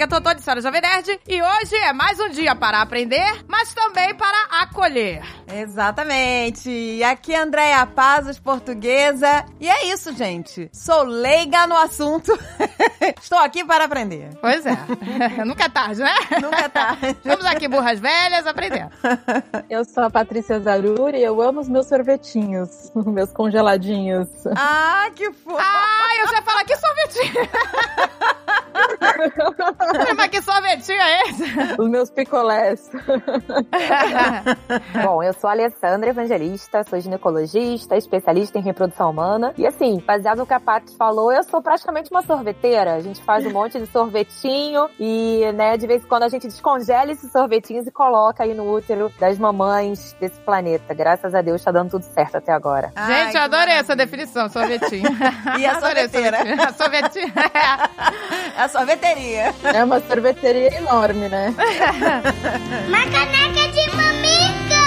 é a Totô de Senhora Jovem Nerd. E hoje é mais um dia para aprender, mas também para acolher. Exatamente. Aqui é Andréia Pazos, portuguesa. E é isso, gente. Sou leiga no assunto. Estou aqui para aprender. Pois é. Nunca é tarde, né? Nunca é tarde. Estamos aqui, burras velhas, aprendendo. Eu sou a Patrícia Zaruri e eu amo os meus sorvetinhos, meus congeladinhos. Ah, que fofo. Ah, eu já falo aqui sorvetinho. Mas que sorvetinho é esse? Os meus picolés. Bom, eu sou a Alessandra Evangelista, sou ginecologista, especialista em reprodução humana. E assim, baseado no que a Paty falou, eu sou praticamente uma sorveteira. A gente faz um monte de sorvetinho e, né, de vez em quando a gente descongela esses sorvetinhos e coloca aí no útero das mamães desse planeta. Graças a Deus tá dando tudo certo até agora. Ai, gente, eu adorei essa definição, sorvetinho. E a sorveteira? A sorvetinha. A sorveteria. É uma sorveteria enorme, né? Uma caneca de mamica!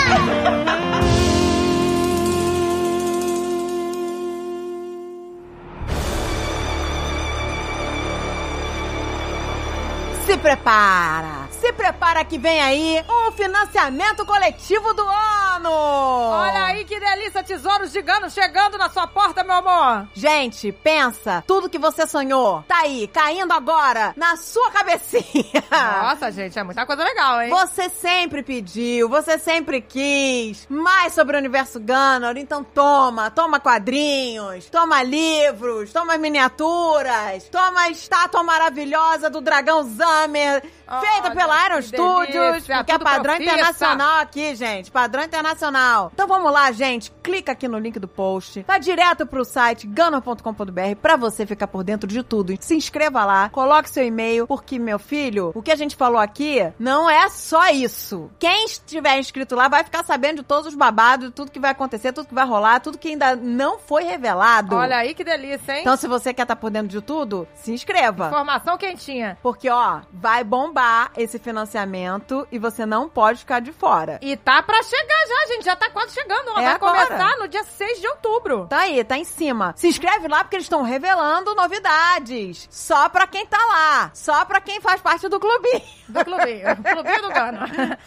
Se prepara! Se prepara que vem aí o financiamento coletivo do ano! Olha aí que delícia, tesouros gigantes chegando na sua porta, meu amor! Gente, pensa, tudo que você sonhou tá aí, caindo agora na sua cabecinha. Nossa, gente, é muita coisa legal, hein? Você sempre pediu, você sempre quis mais sobre o universo Gunner, então toma, toma quadrinhos, toma livros, toma miniaturas, toma a estátua maravilhosa do dragão Zamer, feita Olha, pela Studios, delícia, porque é padrão profissa. internacional aqui, gente, padrão internacional. Então vamos lá, gente, clica aqui no link do post, tá direto pro site gunner.com.br pra você ficar por dentro de tudo. Se inscreva lá, coloque seu e-mail, porque, meu filho, o que a gente falou aqui não é só isso. Quem estiver inscrito lá vai ficar sabendo de todos os babados, de tudo que vai acontecer, tudo que vai rolar, tudo que ainda não foi revelado. Olha aí que delícia, hein? Então, se você quer estar por dentro de tudo, se inscreva. Informação quentinha. Porque, ó, vai bombar esse financiamento e você não pode ficar de fora. E tá pra chegar já, gente. Já tá quase chegando. Ela É vai agora. começar no dia 6 de outubro. Tá aí, tá em cima. Se inscreve lá porque eles estão revelando novidades. Só pra quem tá lá. Só pra quem faz parte do clubinho. Do clubinho. clubinho do Gano.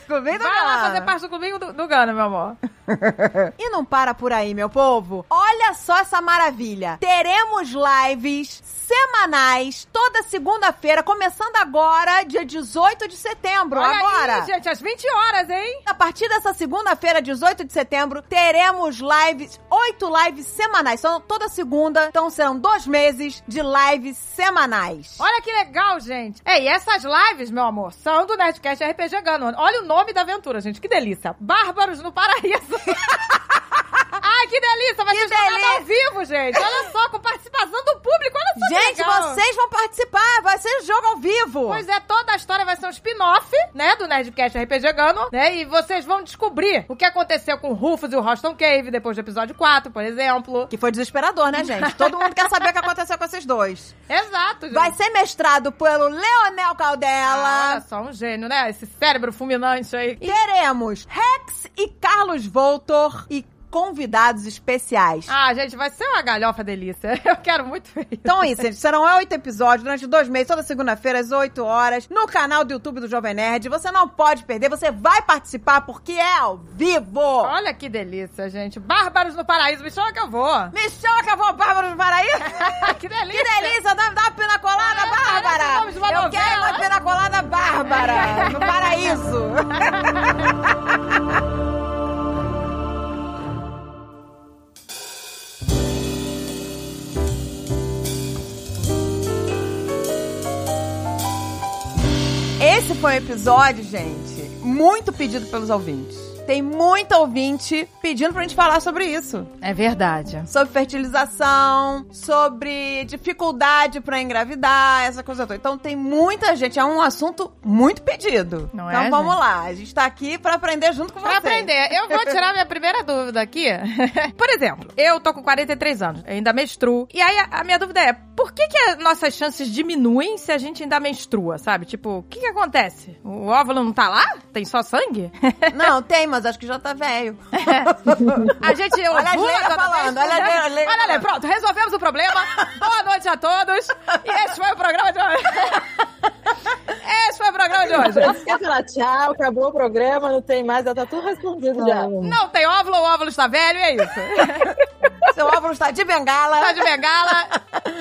Clubinho do Vai lá Gano. fazer parte do clubinho do, do Gano, meu amor. E não para por aí, meu povo. Olha só essa maravilha. Teremos lives semanais toda segunda-feira, começando agora, dia 18 de setembro. Olha agora. aí, gente, às 20 horas, hein? A partir dessa segunda-feira, 18 de setembro, teremos lives, oito lives semanais. São toda segunda, então serão dois meses de lives semanais. Olha que legal, gente. É, e essas lives, meu amor, são do Nerdcast RPG Gano. Olha o nome da aventura, gente. Que delícia. Bárbaros no Paraíso. Ai, que delícia. Vai Que ser jogado delícia. ao vivo, gente. Olha só, com participação do público. Olha só que Gente, legal. vocês vão participar, vai ser jogo ao vivo. Pois é, toda a história vai ser um spin-off, né, do Nerdcast RPG Gano, né, e vocês vão descobrir o que aconteceu com o Rufus e o Roston Cave depois do episódio 4, por exemplo. Que foi desesperador, né, gente? Todo mundo quer saber o que aconteceu com esses dois. Exato, gente. Vai ser mestrado pelo Leonel Ah, Caldela. olha só, um gênio, né? Esse cérebro fulminante aí. Teremos Rex e Carlos Voltor e convidados especiais. Ah, gente, vai ser uma galhofa delícia. Eu quero muito ver. Então é isso, gente. Serão oito episódios durante dois meses, toda segunda-feira, às 8 horas, no canal do YouTube do Jovem Nerd. Você não pode perder, você vai participar porque é ao vivo! Olha que delícia, gente. Bárbaros no Paraíso, me chama que eu vou. Me chama que eu vou, Bárbara do Paraíso! que delícia. Que delícia! Dá, dá uma pina colada, Ah, Bárbara! Eu novela. quero uma pina colada, Bárbara! No paraíso! Esse foi um episódio, gente, muito pedido pelos ouvintes. Tem muito ouvinte pedindo pra gente falar sobre isso. É verdade. Sobre fertilização, sobre dificuldade pra engravidar, essa coisa toda. Então tem muita gente, é um assunto muito pedido. Não é, então vamos gente? lá, a gente tá aqui pra aprender junto com Pra vocês. aprender, eu vou tirar minha primeira dúvida aqui. Por exemplo, eu tô com 43 anos, ainda menstruo. E aí a, a minha dúvida é, por que, que as nossas chances diminuem se a gente ainda menstrua, sabe? Tipo, o que que acontece? O óvulo não tá lá? Tem só sangue? Não, tem, mas acho que já tá velho. A gente Olha a Leila falando, vez. olha a Leila Olha, olha, pronto, resolvemos o problema. Boa noite a todos. E esse foi o programa de hoje. programa de hoje. Você quer falar tchau, acabou o programa, não tem mais, já tá tudo respondido já. Não tem óvulo, o óvulo está velho, é isso. Seu óvulo está de bengala. Tá de bengala,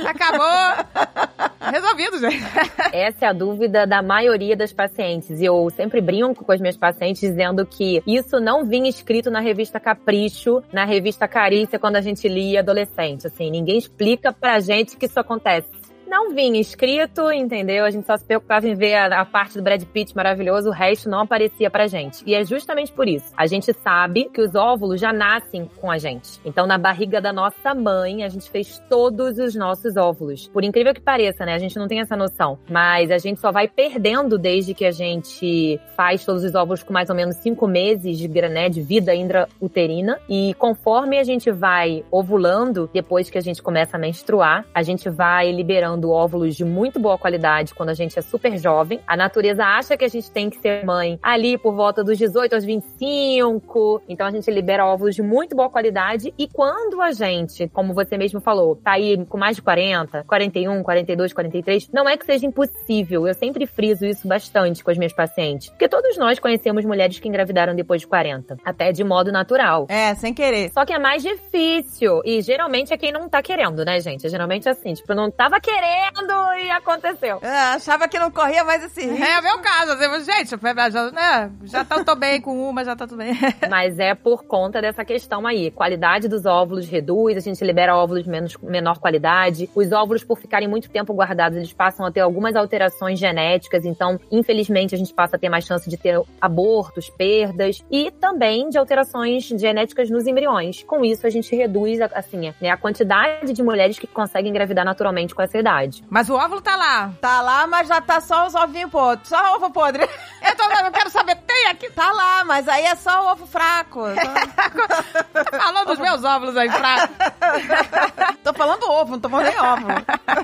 acabou. Resolvido, gente. Essa é a dúvida da maioria das pacientes. E eu sempre brinco com as minhas pacientes dizendo que isso não vinha escrito na revista Capricho, na revista Carícia, quando a gente lia adolescente. Assim, ninguém explica pra gente que isso acontece. Não vinha escrito, entendeu? A gente só se preocupava em ver a, a parte do Brad Pitt maravilhoso, o resto não aparecia pra gente. E é justamente por isso. A gente sabe que os óvulos já nascem com a gente. Então, na barriga da nossa mãe, a gente fez todos os nossos óvulos. Por incrível que pareça, né? A gente não tem essa noção. Mas a gente só vai perdendo desde que a gente faz todos os óvulos com mais ou menos cinco meses de, né, de vida intrauterina. E conforme a gente vai ovulando, depois que a gente começa a menstruar, a gente vai liberando óvulos de muito boa qualidade quando a gente é super jovem. A natureza acha que a gente tem que ser mãe ali por volta dos 18 aos 25. Então a gente libera óvulos de muito boa qualidade. E quando a gente, como você mesmo falou, tá aí com mais de 40, 41, 42, 43, não é que seja impossível. Eu sempre friso isso bastante com as minhas pacientes. Porque todos nós conhecemos mulheres que engravidaram depois de 40, até de modo natural. É, sem querer. Só que é mais difícil. E geralmente é quem não tá querendo, né, gente? É geralmente assim, tipo, não tava querendo e aconteceu. É, achava que não corria mais esse risco. É o meu caso. Assim, gente, já, né, já tá, tô bem com uma, já tá tudo bem. Mas é por conta dessa questão aí. Qualidade dos óvulos reduz, a gente libera óvulos de menos, menor qualidade. Os óvulos, por ficarem muito tempo guardados, eles passam a ter algumas alterações genéticas. Então, infelizmente, a gente passa a ter mais chance de ter abortos, perdas e também de alterações genéticas nos embriões. Com isso, a gente reduz, assim, né, a quantidade de mulheres que conseguem engravidar naturalmente com essa idade. Mas o óvulo tá lá. Tá lá, mas já tá só os ovinhos podres. Só ovo podre. Eu, tô, eu quero saber, tem aqui. Tá lá, mas aí é só o ovo fraco. Falou dos meus óvulos aí, fraco. tô falando ovo, não tô falando nem óvulo.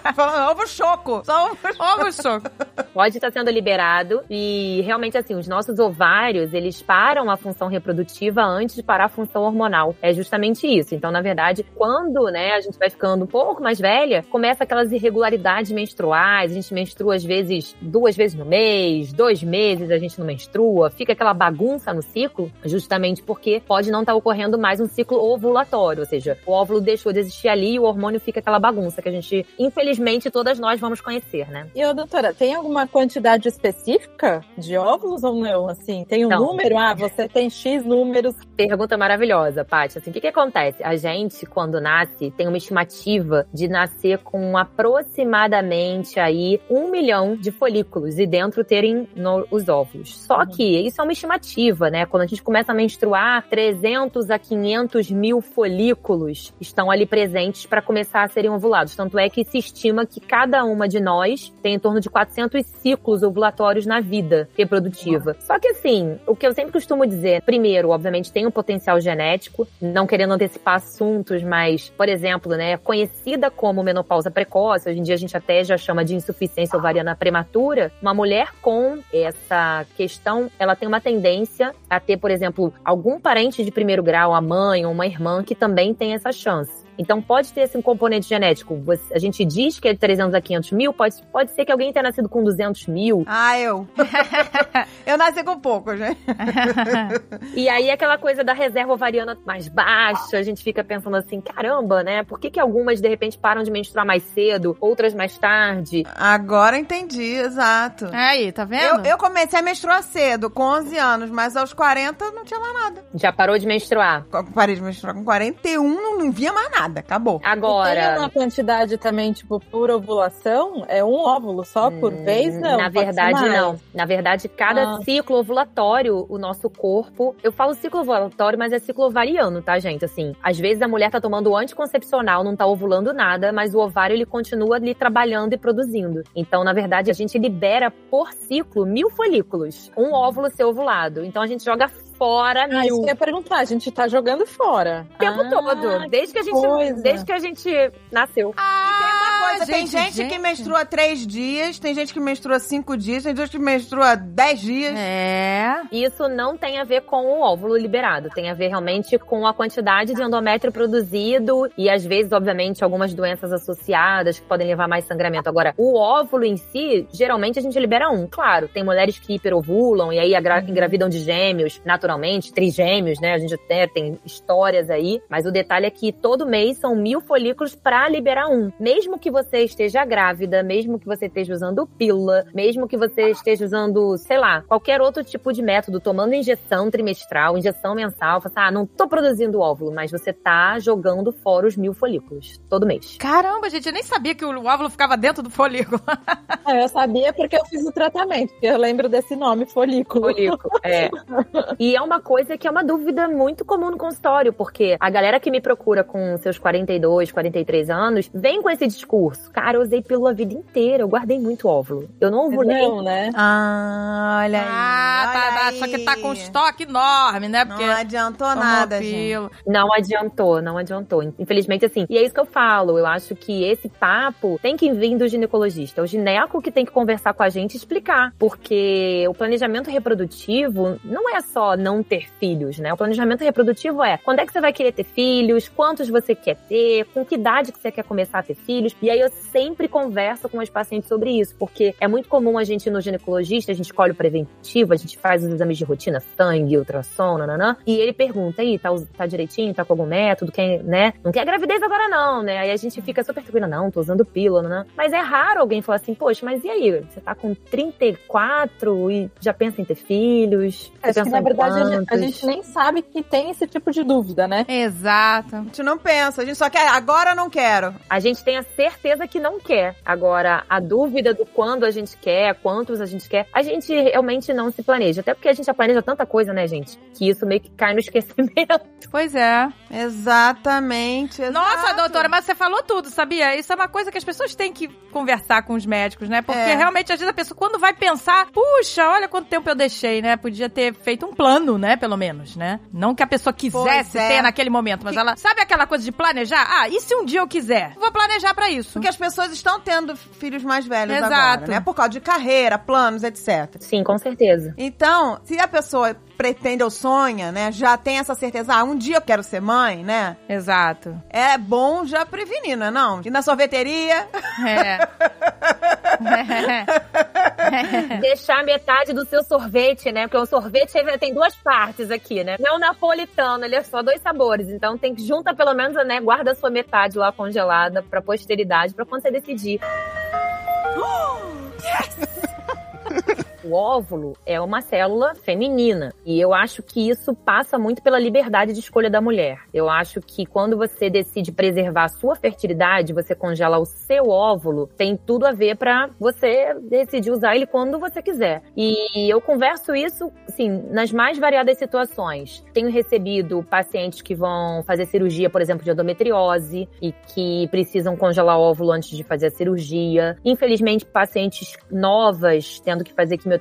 Tô falando ovo choco. Só ovo Ovo choco. pode estar sendo liberado e realmente assim, os nossos ovários, eles param a função reprodutiva antes de parar a função hormonal. É justamente isso. Então, na verdade, quando, né, a gente vai ficando um pouco mais velha, começa aquelas irregularidades menstruais, a gente menstrua às vezes duas vezes no mês, dois meses a gente não menstrua, fica aquela bagunça no ciclo, justamente porque pode não estar ocorrendo mais um ciclo ovulatório, ou seja, o óvulo deixou de existir ali e o hormônio fica aquela bagunça que a gente, infelizmente, todas nós vamos conhecer, né? E, ô, doutora, tem alguma quantidade específica de óvulos ou não? Assim, tem um Não. número? Ah, você tem X números. Pergunta maravilhosa, Paty. Assim, o que, que acontece? A gente, quando nasce, tem uma estimativa de nascer com aproximadamente aí um milhão de folículos e dentro terem no- os óvulos. Só que isso é uma estimativa, né? Quando a gente começa a menstruar, 300 a 500 mil folículos estão ali presentes para começar a serem ovulados. Tanto é que se estima que cada uma de nós tem em torno de 400 ciclos ovulatórios na vida reprodutiva. Só que assim, o que eu sempre costumo dizer, primeiro, obviamente, tem um potencial genético, não querendo antecipar assuntos, mas, por exemplo, né, conhecida como menopausa precoce, hoje em dia a gente até já chama de insuficiência ovariana prematura, uma mulher com essa questão, ela tem uma tendência a ter, por exemplo, algum parente de primeiro grau, a mãe ou uma irmã que também tem essa chance. Então pode ter esse componente genético. Você- a gente diz que é de 300 a 500 mil, pode, pode ser que alguém tenha nascido com 200 mil. Ah, eu. eu nasci com pouco, gente. E aí aquela coisa da reserva ovariana mais baixa, a gente fica pensando assim, caramba, né? Por que, que algumas de repente param de menstruar mais cedo, outras mais tarde? Agora entendi, exato. Aí, tá Eu, vendo? eu comecei a menstruar cedo, com 11 anos, mas aos 40 não tinha mais nada. Já parou de menstruar. Eu Parei de menstruar com 41, não, não via mais nada. Acabou. E tem Agora, uma quantidade também, tipo, por ovulação? É um óvulo só por vez? Não. na verdade, não. Na verdade, cada Ah. ciclo ovulatório, o nosso corpo. Eu falo ciclo ovulatório, mas é ciclo ovariano, tá, gente? Assim, às vezes a mulher tá tomando anticoncepcional, não tá ovulando nada, mas o ovário ele continua ali trabalhando e produzindo. Então, na verdade, a gente libera por ciclo mil folículos. Um óvulo ser ovulado. Então a gente joga fora Ah, mil. isso que eu ia perguntar. A gente tá jogando fora. O tempo Ah, todo. Desde que a gente, coisa. desde que a gente nasceu. Ah, coisa, tem gente, que menstrua três dias, tem gente que menstrua cinco dias, tem gente que menstrua dez dias. É. Isso não tem a ver com o óvulo liberado, tem a ver realmente com a quantidade de endométrio produzido e às vezes, obviamente, algumas doenças associadas que podem levar mais sangramento. Agora, o óvulo em si, geralmente a gente libera um. Claro, tem mulheres que hiperovulam e aí agra- engravidam de gêmeos, naturalmente, trigêmeos, né? A gente até tem histórias aí, mas o detalhe é que todo mês são mil folículos pra liberar um. Mesmo que você esteja grávida, mesmo que você esteja usando pílula, mesmo que você esteja usando, sei lá, qualquer outro tipo de método, tomando injeção trimestral, injeção mensal, fala assim, ah, não tô produzindo óvulo, mas você tá jogando fora os mil folículos todo mês. Caramba, gente, eu nem sabia que o óvulo ficava dentro do folículo. Ah, eu sabia porque eu fiz o tratamento, porque eu lembro desse nome, folículo. Folículo, é. E é uma coisa que é uma dúvida muito comum no consultório, porque a galera que me procura com seus 42, 43 anos, vem com esse discurso. Cara, eu usei pílula a vida inteira, eu guardei muito óvulo. Eu não ovulei. Não, né? Ah, olha aí. ah, tá, olha tá. aí. Só que tá com estoque enorme, né? Porque Não adiantou nada, gente. Não adiantou, não adiantou. Infelizmente, assim. E é isso que eu falo. Eu acho que esse papo tem que vir do ginecologista. É o gineco que tem que conversar com a gente e explicar. Porque o planejamento reprodutivo não é só não ter filhos, né? O planejamento reprodutivo é quando é que você vai querer ter filhos, quantos você quer ter, com que idade que você quer começar a ter filhos. E aí eu sempre converso com as pacientes sobre isso, porque é muito comum a gente ir no ginecologista, a gente escolhe o preventivo, a gente faz os exames de rotina, sangue, ultrassom, nananã, e ele pergunta aí, tá, tá direitinho, tá com algum método, quer, né? Não quer gravidez agora não, né? Aí a gente fica super tranquila, não, tô usando pílula, nanã. Mas é raro alguém falar assim, poxa, mas e aí? Você tá com 34 e já pensa em ter filhos? Acho que na verdade a gente, a gente nem sabe que tem esse tipo de dúvida, né? Exato. A gente não pensa, a gente só quer, agora eu não quero. A gente tem a certeza que não quer. Agora, a dúvida do quando a gente quer, quantos a gente quer, a gente realmente não se planeja. Até porque a gente já planeja tanta coisa, né, gente? Que isso meio que cai no esquecimento. Pois é. Exatamente, exato. Nossa, doutora, mas você falou tudo, sabia? Isso é uma coisa que as pessoas têm que conversar com os médicos, né? Porque É. realmente, às vezes, a pessoa, quando vai pensar, puxa, olha quanto tempo eu deixei, né? Podia ter feito um plano, né? Pelo menos, né? Não que a pessoa quisesse é. ter naquele momento, mas ela. Sabe aquela coisa de planejar? Ah, e se um dia eu quiser? Vou planejar pra isso. Porque as pessoas estão tendo filhos mais velhos Exato. agora, né? Por causa de carreira, planos, etc. Sim, com certeza. Então, se a pessoa pretende ou sonha, né, já tem essa certeza, ah, um dia eu quero ser mãe, né? Exato. É bom já prevenir, não é não? Ir na sorveteria, É. Deixar metade do seu sorvete, né? Porque o sorvete tem duas partes aqui, né? Não é o napolitano, ele é só dois sabores. Então tem que junta pelo menos, né? Guarda a sua metade lá congelada pra posteridade, pra quando você decidir. O óvulo é uma célula feminina. E eu acho que isso passa muito pela liberdade de escolha da mulher. Eu acho que quando você decide preservar a sua fertilidade, você congela o seu óvulo, tem tudo a ver pra você decidir usar ele quando você quiser. E eu converso isso, assim, nas mais variadas situações. Tenho recebido pacientes que vão fazer cirurgia, por exemplo, de endometriose e que precisam congelar óvulo antes de fazer a cirurgia. Infelizmente, pacientes novas tendo que fazer quimioterapia,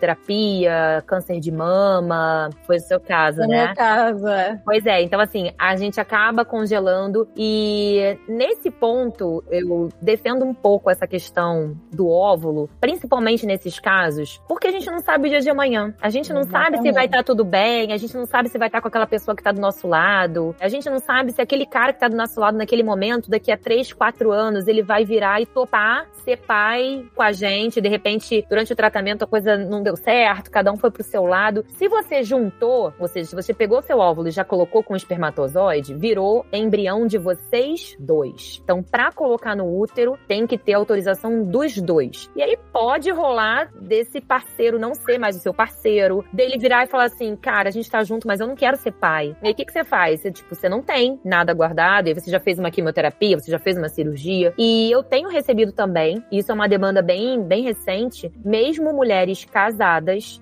câncer de mama, foi o seu caso, No né? meu caso, é. Pois é, então assim, a gente acaba congelando e nesse ponto eu defendo um pouco essa questão do óvulo, principalmente nesses casos, porque a gente não sabe o dia de amanhã. A gente não sabe se vai estar tudo bem, a gente não sabe se vai estar com aquela pessoa que tá do nosso lado, a gente não sabe se aquele cara que tá do nosso lado naquele momento, daqui a 3, 4 anos, ele vai virar e topar ser pai com a gente, de repente, durante o tratamento a coisa não deu certo, cada um foi pro seu lado. Se você juntou, ou seja, se você pegou seu óvulo e já colocou com espermatozoide, virou embrião de vocês dois. Então, pra colocar no útero, tem que ter autorização dos dois. E aí pode rolar desse parceiro não ser mais o seu parceiro, dele virar e falar assim, cara, a gente tá junto, mas eu não quero ser pai. E aí o que, que você faz? Você, tipo, você não tem nada guardado, e você já fez uma quimioterapia, você já fez uma cirurgia. E eu tenho recebido também, isso é uma demanda bem, bem recente, mesmo mulheres casadas,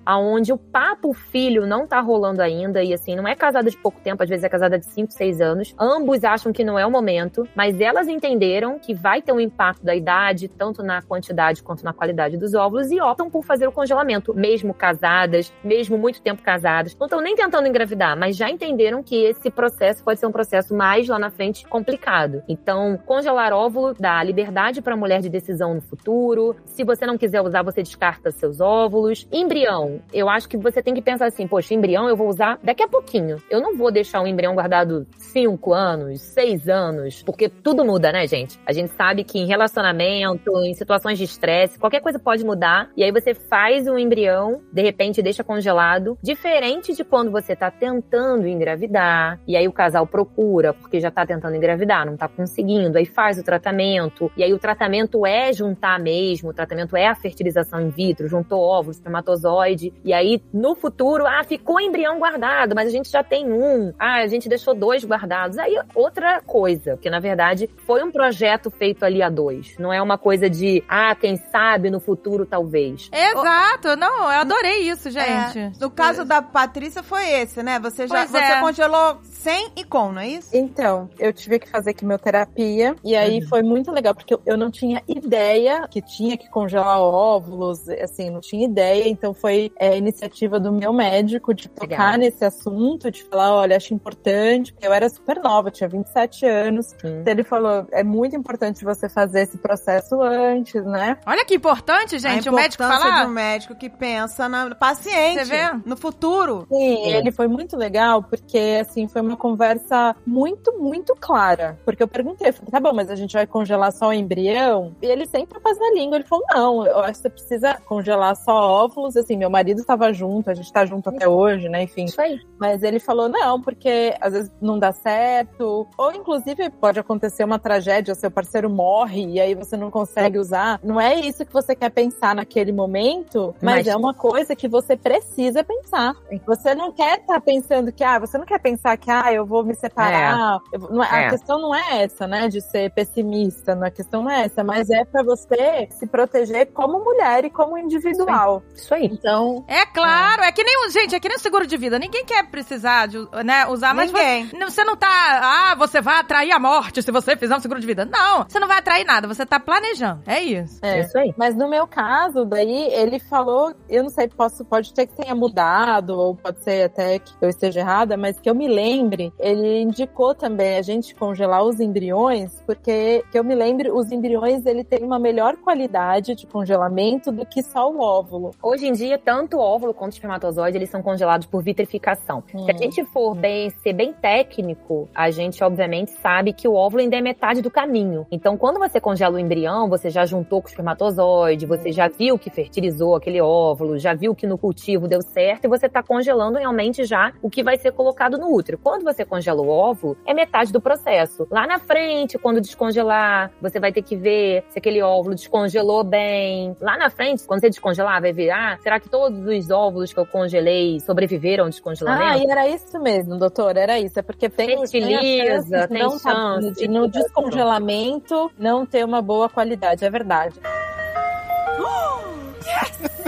aonde o papo filho não tá rolando ainda, e assim, não é casada de pouco tempo, às vezes é casada de 5, 6 anos. Ambos acham que não é o momento, mas elas entenderam que vai ter um impacto da idade, tanto na quantidade quanto na qualidade dos óvulos, e optam por fazer o congelamento, mesmo casadas, mesmo muito tempo casadas. Não estão nem tentando engravidar, mas já entenderam que esse processo pode ser um processo mais lá na frente complicado. Então, congelar óvulo dá liberdade para a mulher de decisão no futuro. Se você não quiser usar, você descarta seus óvulos. Embrião, eu acho que você tem que pensar assim, poxa, embrião eu vou usar daqui a pouquinho. Eu não vou deixar um embrião guardado cinco anos, seis anos, porque tudo muda, né, gente? A gente sabe que em relacionamento, em situações de estresse, qualquer coisa pode mudar. E aí você faz um embrião, de repente deixa congelado, diferente de quando você tá tentando engravidar. E aí o casal procura, porque já tá tentando engravidar, não tá conseguindo. Aí faz o tratamento. E aí o tratamento é juntar mesmo, o tratamento é a fertilização in vitro, juntou óvulos, espermatozoide. E aí no futuro, ah, ficou embrião guardado, mas a gente já tem um. Ah, a gente deixou dois guardados. Aí outra coisa, porque na verdade foi um projeto feito ali a dois. Não é uma coisa de, ah, quem sabe no futuro talvez. Exato, não, eu adorei isso, gente. É. No caso da Patrícia foi esse, né? Você já Pois você é. congelou sem e com, não é isso? Então, eu tive que fazer quimioterapia e aí Uhum. foi muito legal porque eu- eu não tinha ideia que tinha que congelar óvulos, assim, não tinha ideia. Então foi é, iniciativa do meu médico de tocar Legal. nesse assunto, de falar, olha, acho importante, porque eu era super nova, tinha 27 anos. Hum. Então ele falou, é muito importante você fazer esse processo antes, né? Olha que importante, gente, a o médico importância falar. de um médico que pensa na paciente, Você vê? no futuro. Sim, ele foi muito legal, porque, assim, foi uma conversa muito, muito clara. Porque eu perguntei, eu falei, tá bom, mas a gente vai congelar só o embrião? E ele sempre faz na língua. Ele falou, não, eu acho que você precisa congelar só Assim, meu marido estava junto, a gente tá junto até hoje, né, enfim. Isso aí. Mas ele falou, não, porque às vezes não dá certo. Ou, inclusive, pode acontecer uma tragédia, seu parceiro morre e aí você não consegue usar. Não é isso que você quer pensar naquele momento, mas, Mas- é uma coisa que você precisa pensar. Você não quer estar pensando que, ah, você não quer pensar que, ah, eu vou me separar. Eu é- É. A questão não é essa, né, de ser pessimista. não- A questão não é essa, mas é pra você se proteger como mulher e como individual. Isso aí. Então, É claro, é. que nem o. Gente, é que nem o seguro de vida. Ninguém quer precisar de né, usar, mas Ninguém. Você, você não tá. Ah, você vai atrair a morte se você fizer um seguro de vida. Não, você não vai atrair nada, você tá planejando. É isso. é. Isso aí. Mas no meu caso, daí ele falou, eu não sei, posso, pode ter que tenha mudado, ou pode ser até que eu esteja errada, mas que eu me lembre, ele indicou também a gente congelar os embriões, porque que eu me lembre, os embriões ele tem uma melhor qualidade de congelamento do que só o óvulo. Hoje em dia, tanto o óvulo quanto o espermatozoide, eles são congelados por vitrificação. Hum. Se a gente for bem, ser bem técnico, a gente obviamente sabe que o óvulo ainda é metade do caminho. Então, quando você congela o embrião, você já juntou com o espermatozoide, você já viu que fertilizou aquele óvulo, já viu que no cultivo deu certo e você tá congelando realmente já o que vai ser colocado no útero. Quando você congela o óvulo, é metade do processo. Lá na frente, quando descongelar, você vai ter que ver se aquele óvulo descongelou bem. Lá na frente, quando você descongelar, vai ver, ah, será que todos os óvulos que eu congelei sobreviveram ao Ah, descongelamento? e era isso mesmo, doutor, era isso. É porque tem, tem Fertiliza, chance tem não tá- chance. de no descongelamento não ter uma boa qualidade, é verdade.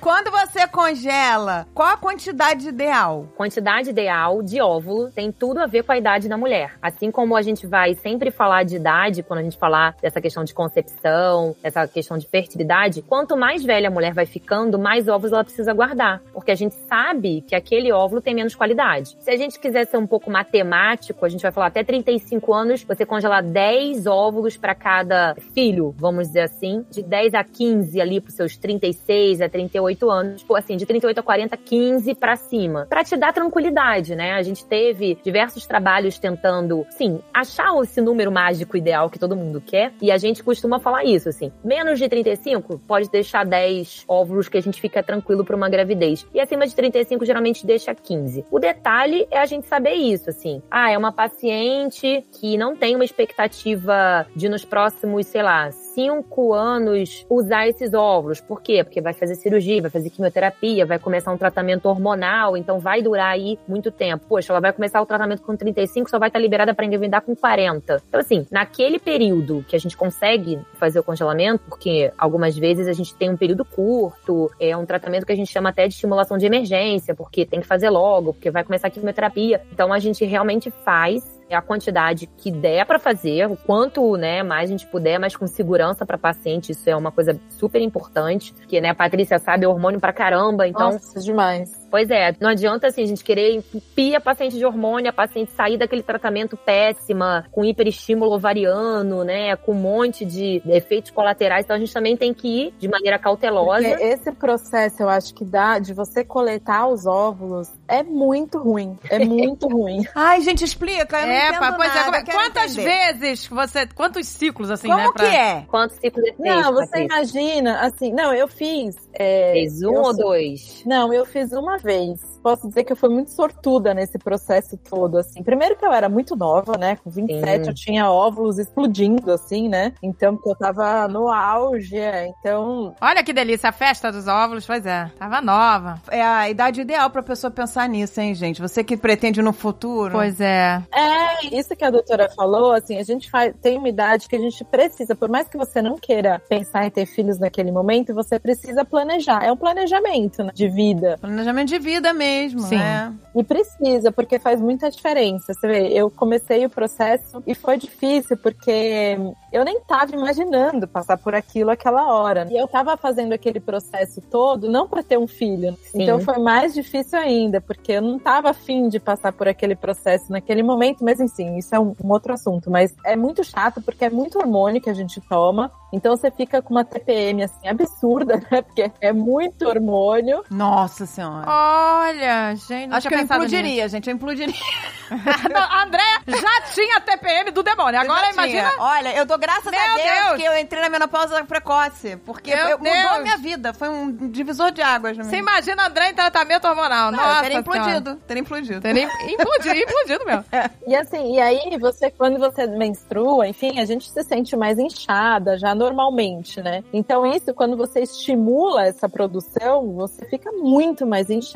Quando você congela, qual a quantidade ideal? Quantidade ideal de óvulo tem tudo a ver com a idade da mulher. Assim como a gente vai sempre falar de idade, quando a gente falar dessa questão de concepção, dessa questão de fertilidade, quanto mais velha a mulher vai ficando, mais óvulos ela precisa guardar. Porque a gente sabe que aquele óvulo tem menos qualidade. Se a gente quiser ser um pouco matemático, a gente vai falar até 35 anos, você congelar 10 óvulos para cada filho, vamos dizer assim, de 10 a 15 ali pros seus 36 a 38 anos, tipo assim, de 38 a 40, 15 pra cima, Pra te dar tranquilidade, né? A gente teve diversos trabalhos tentando, sim, achar esse número mágico ideal que todo mundo quer, e a gente costuma falar isso, assim, menos de 35 pode deixar 10 óvulos que a gente fica tranquilo pra uma gravidez, e acima de 35 geralmente deixa 15. O detalhe é a gente saber isso, assim, ah, é uma paciente que não tem uma expectativa de nos próximos, sei lá, cinco anos usar esses óvulos. Por quê? Porque vai fazer cirurgia, vai fazer quimioterapia, vai começar um tratamento hormonal, então vai durar aí muito tempo. Poxa, ela vai começar o tratamento com 35, só vai estar liberada para engravidar com 40. Então, assim, naquele período que a gente consegue fazer o congelamento, porque algumas vezes a gente tem um período curto, é um tratamento que a gente chama até de estimulação de emergência, porque tem que fazer logo, porque vai começar a quimioterapia. Então, a gente realmente faz a quantidade que der para fazer, o quanto, né, mais a gente puder, mas com segurança para paciente, isso é uma coisa super importante, porque, né, a Patrícia sabe, é hormônio pra caramba, então... Nossa, demais. Pois é, não adianta assim a gente querer entupir a paciente de hormônio, a paciente sair daquele tratamento péssima, com hiperestímulo ovariano, né, com um monte de efeitos colaterais, então a gente também tem que ir de maneira cautelosa. Porque esse processo, eu acho que dá de você coletar os óvulos é muito ruim, é muito ruim. Ai, gente, explica, eu não É, entendo pois é, nada, como é- quantas entender. vezes você. Quantos ciclos, assim, Como né? pra- que é? Quantos ciclos de Não, você imagina, assim, não, eu fiz. é, Fez um eu ou sou- dois? Não, eu fiz uma vez. Posso dizer que eu fui muito sortuda nesse processo todo, assim. Primeiro que eu era muito nova, né? Com 27 Sim. eu tinha óvulos explodindo, assim, né? Então, porque eu tava no auge, é. Então, Olha que delícia, a festa dos óvulos, pois é. Tava nova. É a idade ideal pra pessoa pensar nisso, hein, gente? Você que pretende no futuro. Pois é. é isso que a doutora falou, assim, a gente faz, tem uma idade que a gente precisa, por mais que você não queira pensar em ter filhos naquele momento, você precisa planejar. É um planejamento né, de vida. Planejamento de vida mesmo, Sim. né? E precisa, porque faz muita diferença. Você vê, eu comecei o processo e foi difícil, porque eu nem tava imaginando passar por aquilo aquela hora. E eu tava fazendo aquele processo todo não para ter um filho. Sim. Então foi mais difícil ainda, porque eu não tava afim de passar por aquele processo naquele momento, mas enfim, isso é um, um outro assunto. Mas é muito chato, porque é muito hormônio que a gente toma. Então você fica com uma TPM assim absurda, né? Porque é muito hormônio. Nossa senhora. Olha, gente. Acho que eu implodiria, gente. Eu implodiria. nisso. Não, a Andréia já tinha TPM do demônio. Agora imagina. tinha. Olha, eu dou graças Meu a Deus, Deus. que eu entrei na menopausa precoce. Porque Meu eu- mudou a minha vida. Foi um divisor de águas. Você imagina a André em tratamento hormonal. Não, Nossa eu teria implodido. Teria implodido. Teria implodido, implodido mesmo. E assim, e aí você, quando você menstrua, enfim, a gente se sente mais inchada já normalmente, né? Então isso, quando você estimula essa produção, você fica muito mais inchada,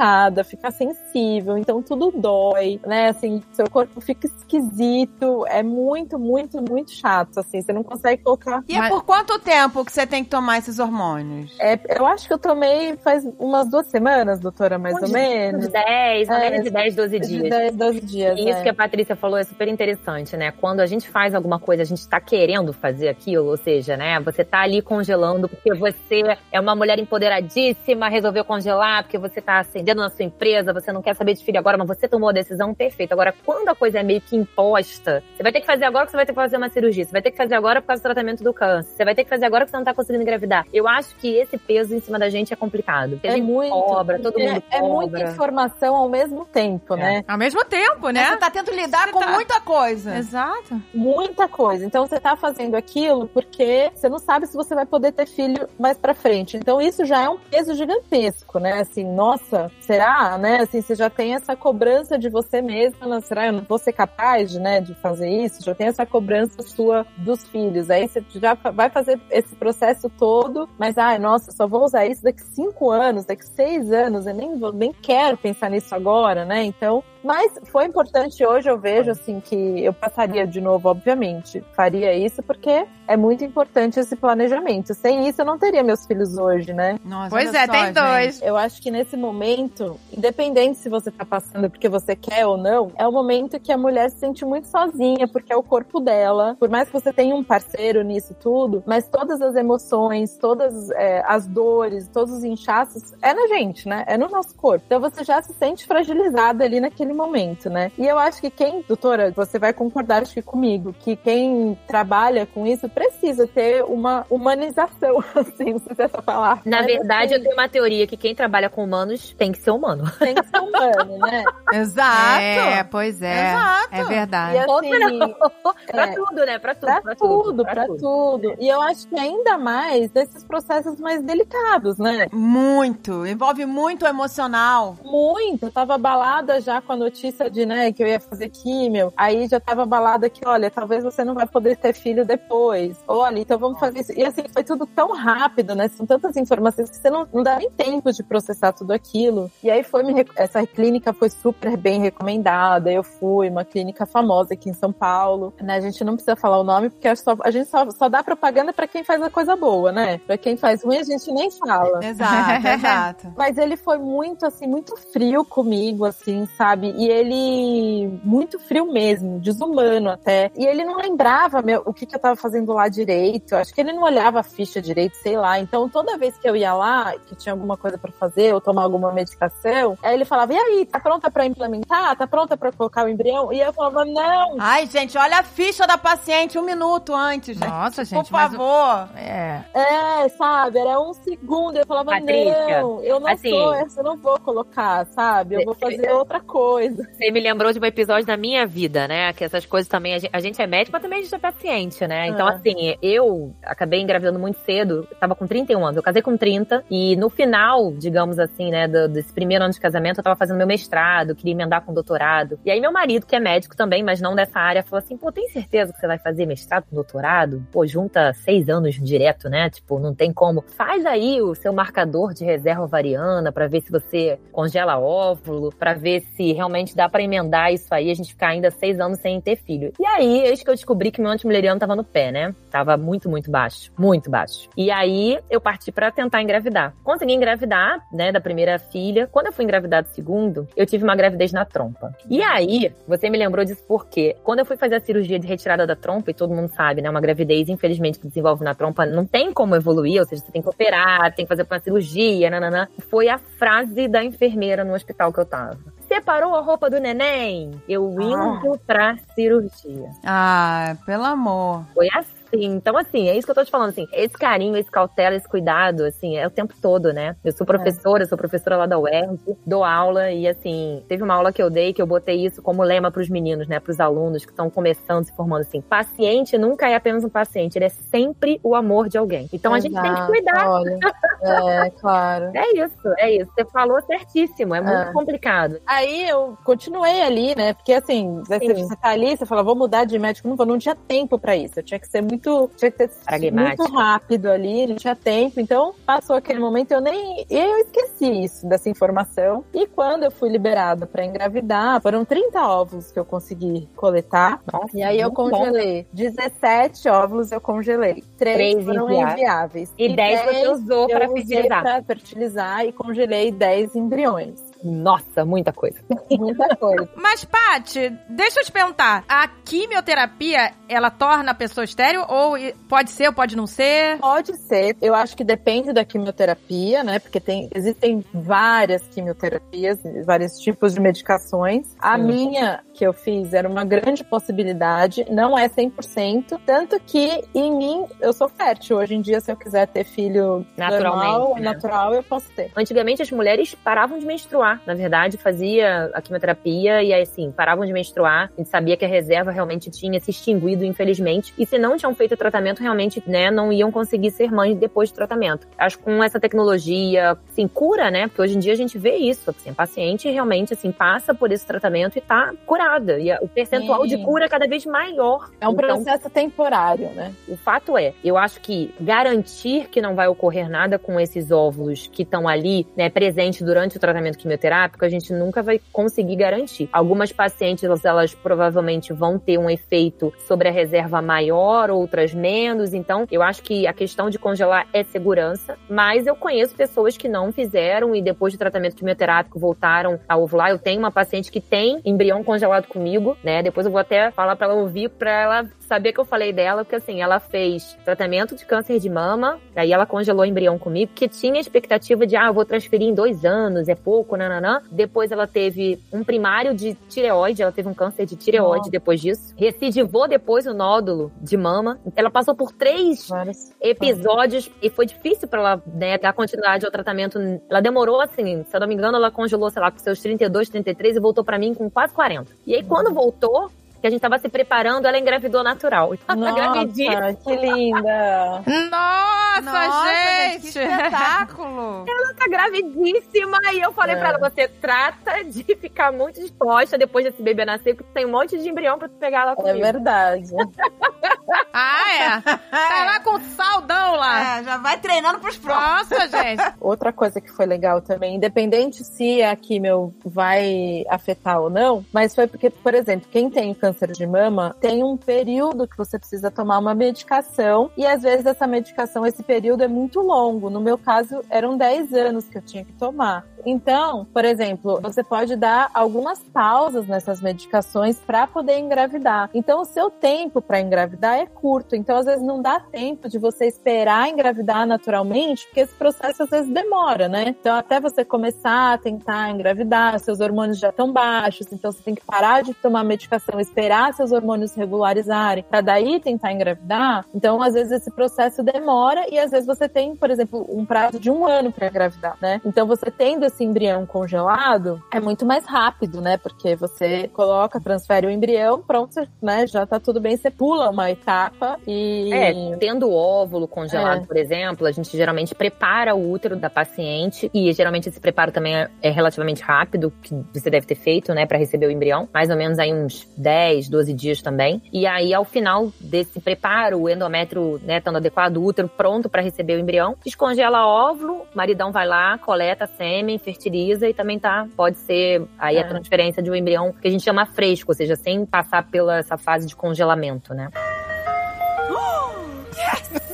fica sensível, então tudo dói, né? Assim, seu corpo fica esquisito, é muito, muito, muito chato, assim, você não consegue colocar. E é Mas- por quanto tempo que você tem que tomar esses hormônios? É, eu acho que eu tomei faz umas duas semanas, doutora, mais ou menos. Uns 10, É, menos de 10, 12 De dias. 10, 12 dias. E isso é. que a Patrícia falou é super interessante, né? Quando a gente faz alguma coisa, a gente tá querendo fazer aquilo, ou seja, né? Você tá ali congelando porque você é uma mulher empoderadíssima, resolveu congelar porque você tá ascendendo na sua empresa, você não quer saber de filho agora, mas você tomou a decisão perfeita. Agora, quando a coisa é meio que imposta, você vai ter que fazer agora porque você vai ter que fazer uma cirurgia, você vai ter que fazer agora por causa do tratamento do câncer, você vai ter que fazer agora porque você não tá conseguindo engravidar. Eu acho que esse peso em cima da gente é complicado. É muito. cobra, todo porque mundo é cobra. muita informação ao mesmo tempo, É. né? Ao mesmo tempo, né? Você tá tendo que lidar Você com tá- muita coisa. Exato. Muita coisa. Então você tá fazendo aquilo porque você não sabe se você vai poder ter filho mais pra frente. Então isso já é um peso gigantesco, né? Assim, nossa, será, né? Assim, você já tem essa cobrança de você mesma, né? será eu não vou ser capaz, de, né, de fazer isso? Já tem essa cobrança sua dos filhos. Aí você já vai fazer esse processo todo, mas ai, nossa, só vou usar isso daqui cinco anos, daqui seis anos, eu nem vou, nem quero pensar nisso agora, né? Então, mas foi importante hoje, eu vejo assim que eu passaria de novo, obviamente. Faria isso porque é muito importante esse planejamento. Sem isso eu não teria meus filhos hoje, né? Nossa, Pois é, só, tem gente. dois. Eu acho que nesse momento, independente se você tá passando porque você quer ou não, é o momento que a mulher se sente muito sozinha, porque é o corpo dela. Por mais que você tenha um parceiro nisso tudo, mas todas as emoções, todas é, as dores, todos os inchaços, é na gente, né? É no nosso corpo. Então você já se sente fragilizada ali naquele momento, né? E eu acho que quem, doutora, você vai concordar acho que comigo, que quem trabalha com isso precisa ter uma humanização, assim, não sei se é essa palavra. Na verdade, assim, eu tenho uma teoria que quem trabalha com humanos tem que ser humano. tem que ser humano, né? Exato. É, pois é. Exato. É E verdade. assim, pra É. tudo, né? Pra tudo. pra tudo, pra tudo. E eu acho que ainda mais desses processos mais delicados, né? Muito. Envolve muito emocional. Muito. Eu tava abalada já quando notícia de, né, que eu ia fazer químio, aí já tava balada que, olha, talvez você não vai poder ter filho depois. Olha, então vamos fazer isso. E assim, foi tudo tão rápido, né? São tantas informações que você não, não dá nem tempo de processar tudo aquilo. E aí foi, me, essa clínica foi super bem recomendada. Eu fui, uma clínica famosa aqui em São Paulo. Né? A gente não precisa falar o nome, porque só, a gente só, só dá propaganda para quem faz a coisa boa, né? Pra quem faz ruim, a gente nem fala. Exato, exato. Mas ele foi muito, assim, muito frio comigo, assim, sabe? E ele, muito frio mesmo, desumano até. E ele não lembrava meu, o que, que eu tava fazendo lá direito. Acho que ele não olhava a ficha direito, sei lá. Então, toda vez que eu ia lá, que tinha alguma coisa para fazer, ou tomar alguma medicação, aí ele falava, e aí, tá pronta para implementar? Tá pronta para colocar o embrião? E eu falava, não. Ai, gente, olha a ficha da paciente um minuto antes. gente. Nossa, gente, Por mas o- favor. É. É, sabe? Era um segundo. Eu falava, Patrícia, não, eu não assim- sou essa, eu não vou colocar, sabe? Eu vou fazer outra coisa. Você me lembrou de um episódio da minha vida, né? Que essas coisas também. A gente, é médico, mas também a gente é paciente, né? Então, É. assim, eu acabei engravidando muito cedo. Eu tava com 31 anos. Eu casei com 30. E no final, digamos assim, né, do- desse primeiro ano de casamento, eu tava fazendo meu mestrado, queria emendar com doutorado. E aí, meu marido, que é médico também, mas não dessa área, falou assim: pô, tem certeza que você vai fazer mestrado com doutorado? Pô, junta seis anos direto, né? Tipo, não tem como. Faz aí o seu marcador de reserva ovariana pra ver se você congela óvulo, pra ver se realmente dá pra emendar isso aí, a gente ficar ainda seis anos sem ter filho. E aí, eis que eu descobri que meu antimileriano tava no pé, né? Tava muito, muito baixo. Muito baixo. E aí, eu parti pra tentar engravidar. Consegui engravidar, né, da primeira filha. Quando eu fui engravidar do segundo, eu tive uma gravidez na trompa. E aí, você me lembrou disso porque quando eu fui fazer a cirurgia de retirada da trompa, e todo mundo sabe, né, uma gravidez, infelizmente, que desenvolve na trompa, não tem como evoluir, ou seja, você tem que operar, tem que fazer uma cirurgia, nananã. Foi a frase da enfermeira no hospital que eu tava. Separou a roupa do neném? Eu indo pra cirurgia. Ah, pelo amor. Foi assim. Então, assim, é isso que eu tô te falando, assim, esse carinho, esse cautela, esse cuidado, assim, é o tempo todo, né? Eu sou professora, eu sou professora lá da UERJ, dou aula e, assim, teve uma aula que eu dei que eu botei isso como lema pros meninos, né? Pros alunos que estão começando, se formando, assim, paciente nunca é apenas um paciente, ele é sempre o amor de alguém. Então, a gente tem que cuidar. Olha, é, claro. É isso, é isso. Você falou certíssimo, é muito É. complicado. Aí eu continuei ali, né? Porque assim, você, Sim. você tá ali, você fala, vou mudar de médico, não vou, não tinha tempo pra isso. Eu tinha que ser muito, tinha que ser muito rápido ali, não tinha tempo. Então, passou aquele momento, eu nem, eu esqueci isso, dessa informação. E quando eu fui liberada pra engravidar, foram 30 óvulos que eu consegui coletar. Nossa, E aí eu muito bom. congelei. 17 óvulos eu congelei. Três, Três foram inviáveis. inviáveis. E 10 você usou usei fertilizar. pra fertilizar e congelei 10 embriões. Nossa, muita coisa. Muita coisa. Mas, Paty, deixa eu te perguntar. A quimioterapia, ela torna a pessoa estéreo? Ou pode ser ou pode não ser? Pode ser. Eu acho que depende da quimioterapia, né? Porque tem, existem várias quimioterapias, vários tipos de medicações. A Sim. minha que eu fiz era uma grande possibilidade, não é 100%, tanto que em mim eu sou fértil. Hoje em dia, se eu quiser ter filho Naturalmente, normal, né? natural, eu posso ter. Antigamente as mulheres paravam de menstruar, na verdade, fazia a quimioterapia e aí assim, paravam de menstruar. A gente sabia que a reserva realmente tinha se extinguido, infelizmente. E se não tinham feito o tratamento, realmente, né, não iam conseguir ser mães depois do tratamento. Acho que com essa tecnologia, assim, cura, né? Porque hoje em dia a gente vê isso. Assim, a paciente realmente, assim, passa por esse tratamento e tá curada. E o percentual Sim. de cura é cada vez maior. É um Então, processo temporário, né? o fato é, eu acho que garantir que não vai ocorrer nada com esses óvulos que estão ali, né, presentes durante o tratamento quimioterápico, a gente nunca vai conseguir garantir. Algumas pacientes, elas, provavelmente vão ter um efeito sobre a reserva maior, outras menos. Então, eu acho que a questão de congelar é segurança, mas eu conheço pessoas que não fizeram e depois do tratamento quimioterápico voltaram a ovular. Eu tenho uma paciente que tem embrião congelado comigo, né? Depois eu vou até falar pra ela ouvir, pra ela saber que eu falei dela, porque assim, ela fez tratamento de câncer de mama, aí ela congelou o embrião comigo, que tinha expectativa de, ah, vou transferir em dois anos, é pouco, nananã. Depois ela teve um primário de tireoide, ela teve um câncer de tireoide Nossa. depois disso. Recidivou depois o nódulo de mama. Ela passou por três Várias. episódios e foi difícil pra ela né, dar continuidade ao tratamento. Ela demorou assim, se eu não me engano, ela congelou, sei lá, com seus 32, 33 e voltou pra mim com quase 40. E aí quando voltou, que a gente tava se preparando, ela engravidou natural. Gravidinha. Nossa, que linda! Nossa, gente! que espetáculo! Ela tá gravidíssima e eu falei É. pra ela, você trata de ficar muito disposta depois desse bebê nascer, porque tem um monte de embrião pra tu pegar lá É comigo. verdade. Ah, é? Tá lá com saldão lá. É, já vai treinando pros próximos. Nossa, gente. Outra coisa que foi legal também, independente se a quimio vai afetar ou não, mas foi porque, por exemplo, quem tem câncer de mama tem um período que você precisa tomar uma medicação e às vezes essa medicação, esse período é muito longo. No meu caso, eram 10 anos que eu tinha que tomar. Então, por exemplo, você pode dar algumas pausas nessas medicações para poder engravidar. Então, o seu tempo para engravidar é curto. Então, às vezes não dá tempo de você esperar engravidar naturalmente, porque esse processo às vezes demora, né? Então, até você começar a tentar engravidar, seus hormônios já estão baixos, então você tem que parar de tomar medicação, esperar seus hormônios regularizarem, para daí tentar engravidar. Então, às vezes esse processo demora e às vezes você tem, por exemplo, um prazo de um ano para engravidar, né? Então, você tendo esse embrião congelado, é muito mais rápido, né? Porque você coloca, transfere o embrião, pronto, né? Já tá tudo bem, você pula uma etapa e. É, tendo o óvulo congelado, É. por exemplo, a gente geralmente prepara o útero da paciente e geralmente esse preparo também é, é relativamente rápido, que você deve ter feito, né, para receber o embrião, mais ou menos aí uns 10, 12 dias também. E aí ao final desse preparo, o endométrio, né, estando adequado, o útero pronto para receber o embrião, descongela óvulo, o maridão vai lá, coleta sêmen, fertiliza e também tá, pode ser aí a É. transferência de um embrião que a gente chama fresco, ou seja, sem passar pela essa fase de congelamento, né?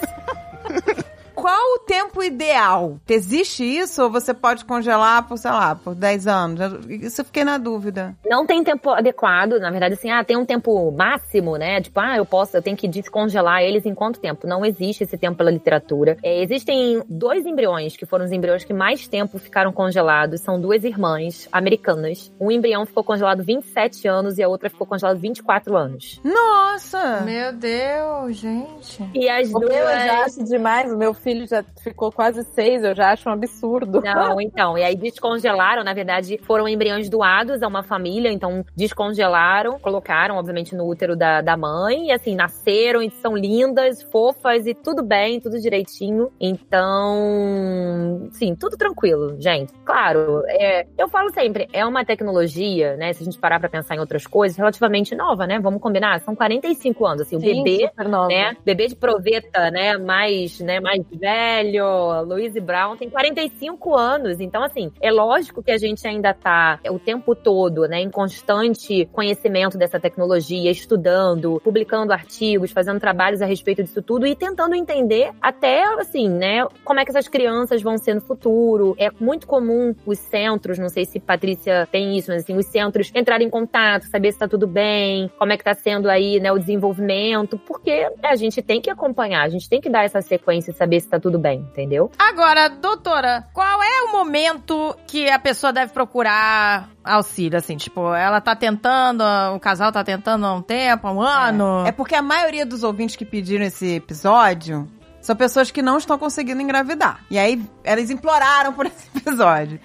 Qual o tempo ideal? Existe isso ou você pode congelar por, sei lá, por 10 anos? Isso eu fiquei na dúvida. Não tem tempo adequado, na verdade, assim, ah, tem um tempo máximo, né? Tipo, ah, eu posso, eu tenho que descongelar eles em quanto tempo? Não existe esse tempo pela literatura. É, existem dois embriões que foram os embriões que mais tempo ficaram congelados, são duas irmãs americanas. Um embrião ficou congelado 27 anos e a outra ficou congelada 24 anos. Nossa! Meu Deus, gente. E as O duas. meu eu já acho demais, o meu filho já ficou quase seis, eu já acho um absurdo. Não, então. E aí descongelaram, na verdade, foram embriões doados a uma família, então descongelaram, colocaram, obviamente, no útero da, da mãe, e assim, nasceram e são lindas, fofas e tudo bem, tudo direitinho. Então, sim, tudo tranquilo, gente. Claro, é, eu falo sempre, é uma tecnologia, né? Se a gente parar pra pensar em outras coisas, relativamente nova, né? Vamos combinar? São 45 anos, assim, o Sim, bebê super nova. né? Bebê de proveta, né? Mais, né? Mais velho. Louise Brown tem 45 anos. Então, assim, é lógico que a gente ainda tá o tempo todo, né? Em constante conhecimento dessa tecnologia, estudando, publicando artigos, fazendo trabalhos a respeito disso tudo e tentando entender até, assim, né? Como é que essas crianças vão ser no futuro. É muito comum os centros, não sei se Patrícia tem isso, mas assim, os centros entrarem em contato, saber se tá tudo bem, como é que tá sendo aí, né, o desenvolvimento, porque a gente tem que acompanhar, a gente tem que dar essa sequência e saber se tá tudo bem, entendeu? Agora, doutora, qual é o momento que a pessoa deve procurar auxílio? Assim, tipo, ela tá tentando, o casal tá tentando há um tempo, há um ano. É porque a maioria dos ouvintes que pediram esse episódio são pessoas que não estão conseguindo engravidar. E aí, elas imploraram por esse episódio.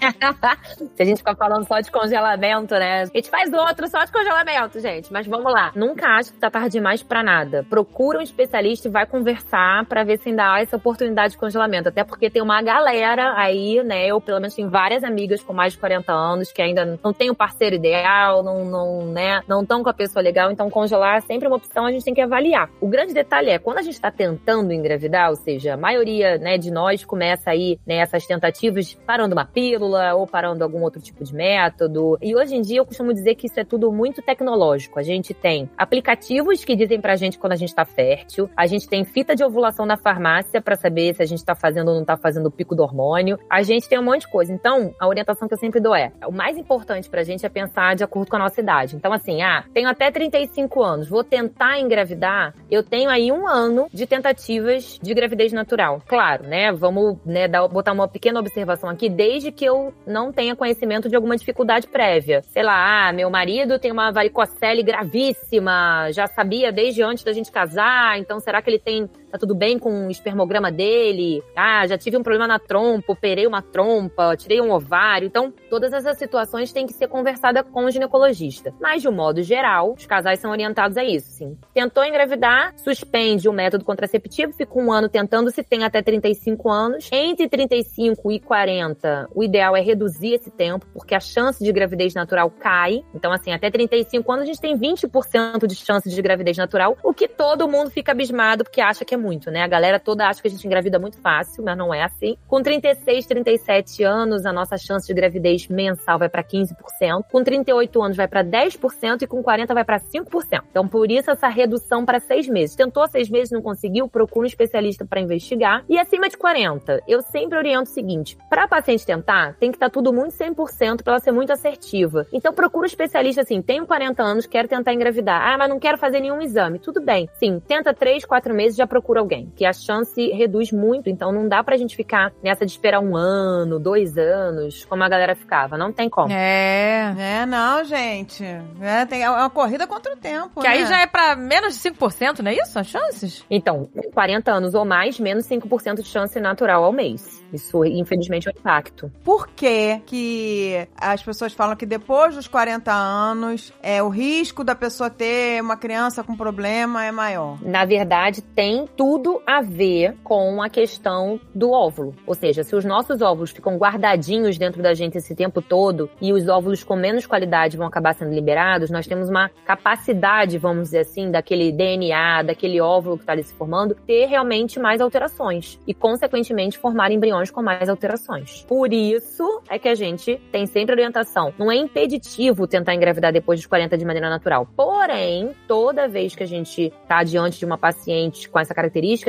Se a gente ficar falando só de congelamento, né? A gente faz outro só de congelamento, gente. Mas vamos lá. Nunca acho que tá tarde demais pra nada. Procura um especialista e vai conversar pra ver se ainda há essa oportunidade de congelamento. Até porque tem uma galera aí, né? Eu, pelo menos, tenho várias amigas com mais de 40 anos que ainda não tem o parceiro ideal, não, não, né? Não estão com a pessoa legal. Então, congelar é sempre uma opção, a gente tem que avaliar. O grande detalhe é, quando a gente tá tentando engravidar, ou seja, a maioria, né, de nós começa aí, né, tentativas parando uma pílula ou parando algum outro tipo de método. E hoje em dia eu costumo dizer que isso é tudo muito tecnológico. A gente tem aplicativos que dizem pra gente quando a gente tá fértil, a gente tem fita de ovulação na farmácia pra saber se a gente tá fazendo ou não tá fazendo o pico do hormônio. A gente tem um monte de coisa. Então, a orientação que eu sempre dou é: o mais importante pra gente é pensar de acordo com a nossa idade. Então, assim, ah, tenho até 35 anos, vou tentar engravidar, eu tenho aí um ano de tentativas de gravidez natural. Claro, né? Vamos né, dar, botar uma pequena observação aqui, desde que eu não tenha conhecimento de alguma dificuldade prévia. Sei lá, ah, meu marido tem uma varicocele gravíssima, já sabia desde antes da gente casar, então será que ele tem tá tudo bem com o espermograma dele, ah, já tive um problema na trompa, operei uma trompa, tirei um ovário. Então, todas essas situações têm que ser conversadas com o ginecologista. Mas, de um modo geral, os casais são orientados a isso, sim. Tentou engravidar, suspende o método contraceptivo, fica um ano tentando, se tem até 35 anos. Entre 35 e 40, o ideal é reduzir esse tempo, porque a chance de gravidez natural cai. Então, assim, até 35 anos a gente tem 20% de chance de gravidez natural, o que todo mundo fica abismado porque acha que é muito, né? A galera toda acha que a gente engravida muito fácil, mas não é assim. Com 36, 37 anos, a nossa chance de gravidez mensal vai para 15%. Com 38 anos vai para 10% e com 40 vai para 5%. Então, por isso essa redução para seis meses. Tentou seis meses, não conseguiu, procura um especialista para investigar. E acima de 40, eu sempre oriento o seguinte: para paciente tentar, tem que estar tá tudo muito 100% para ela ser muito assertiva. Então, procura um especialista assim: tenho 40 anos, quero tentar engravidar. Ah, mas não quero fazer nenhum exame. Tudo bem. Sim, tenta 3, 4 meses, já procura alguém. Que a chance reduz muito. Então, não dá pra gente ficar nessa de esperar um ano, dois anos, como a galera ficava. Não tem como. É. É, não, gente. É, tem, é uma corrida contra o tempo. Que né? aí já é pra menos de 5%, não é isso? As chances? Então, 40 anos ou mais, menos 5% de chance natural ao mês. Isso, infelizmente, é um impacto. Por que que as pessoas falam que depois dos 40 anos, é o risco da pessoa ter uma criança com problema é maior? Na verdade, tem tudo a ver com a questão do óvulo. Ou seja, se os nossos óvulos ficam guardadinhos dentro da gente esse tempo todo e os óvulos com menos qualidade vão acabar sendo liberados, nós temos uma capacidade, vamos dizer assim, daquele DNA, daquele óvulo que está ali se formando, ter realmente mais alterações e, consequentemente, formar embriões com mais alterações. Por isso é que a gente tem sempre orientação. Não é impeditivo tentar engravidar depois dos 40 de maneira natural. Porém, toda vez que a gente está diante de uma paciente com essa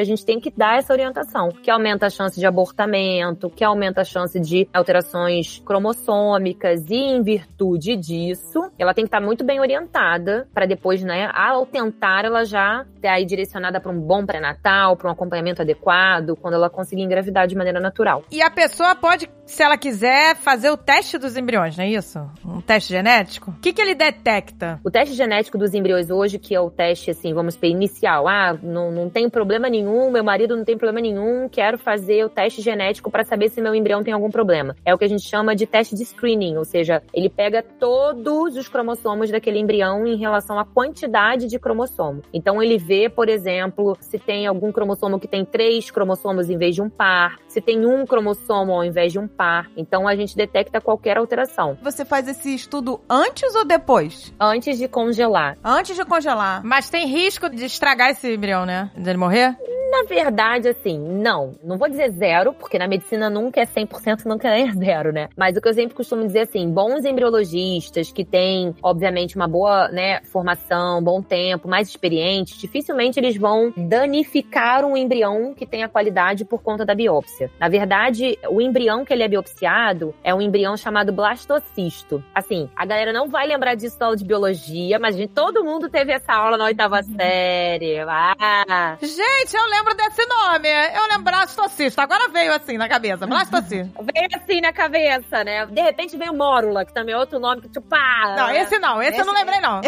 a gente tem que dar essa orientação, que aumenta a chance de abortamento, que aumenta a chance de alterações cromossômicas e em virtude disso, ela tem que estar muito bem orientada para depois, né, ao tentar ela já ter aí direcionada para um bom pré-natal, para um acompanhamento adequado, quando ela conseguir engravidar de maneira natural. E a pessoa pode, se ela quiser, fazer o teste dos embriões, não é isso? Um teste genético? O que, que ele detecta? O teste genético dos embriões hoje, que é o teste, assim, vamos ver, inicial. Ah, não, não tem problema nenhum, meu marido não tem problema nenhum, quero fazer o teste genético para saber se meu embrião tem algum problema. É o que a gente chama de teste de screening, ou seja, ele pega todos os cromossomos daquele embrião em relação à quantidade de cromossomo. Então ele vê, por exemplo, se tem algum cromossomo que tem três cromossomos em vez de um par, se tem um cromossomo ao invés de um par. Então a gente detecta qualquer alteração. Você faz esse estudo antes ou depois? Antes de congelar. Antes de congelar. Mas tem risco de estragar esse embrião, né? De ele morrer? Na verdade, assim, não. Não vou dizer zero, porque na medicina nunca é 100%, nunca é zero, né? Mas o que eu sempre costumo dizer, assim, bons embriologistas que têm, obviamente, uma boa, né, formação, bom tempo, mais experientes, dificilmente eles vão danificar um embrião que tenha qualidade por conta da biópsia. Na verdade, o embrião que ele é biopsiado é um embrião chamado blastocisto. Assim, a galera não vai lembrar disso na aula de biologia, mas gente, todo mundo teve essa aula na oitava série. Ah! Gente, eu lembro desse nome. Eu lembro blastocisto. Agora veio assim na cabeça. Blastocisto. Veio assim na cabeça, né? De repente veio mórula, que também é outro nome que tipo, pá! Não, esse não. Esse, eu não lembrei, não.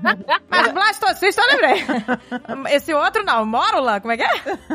Mas blastocisto eu lembrei. Esse outro não. Mórula? Como é que é?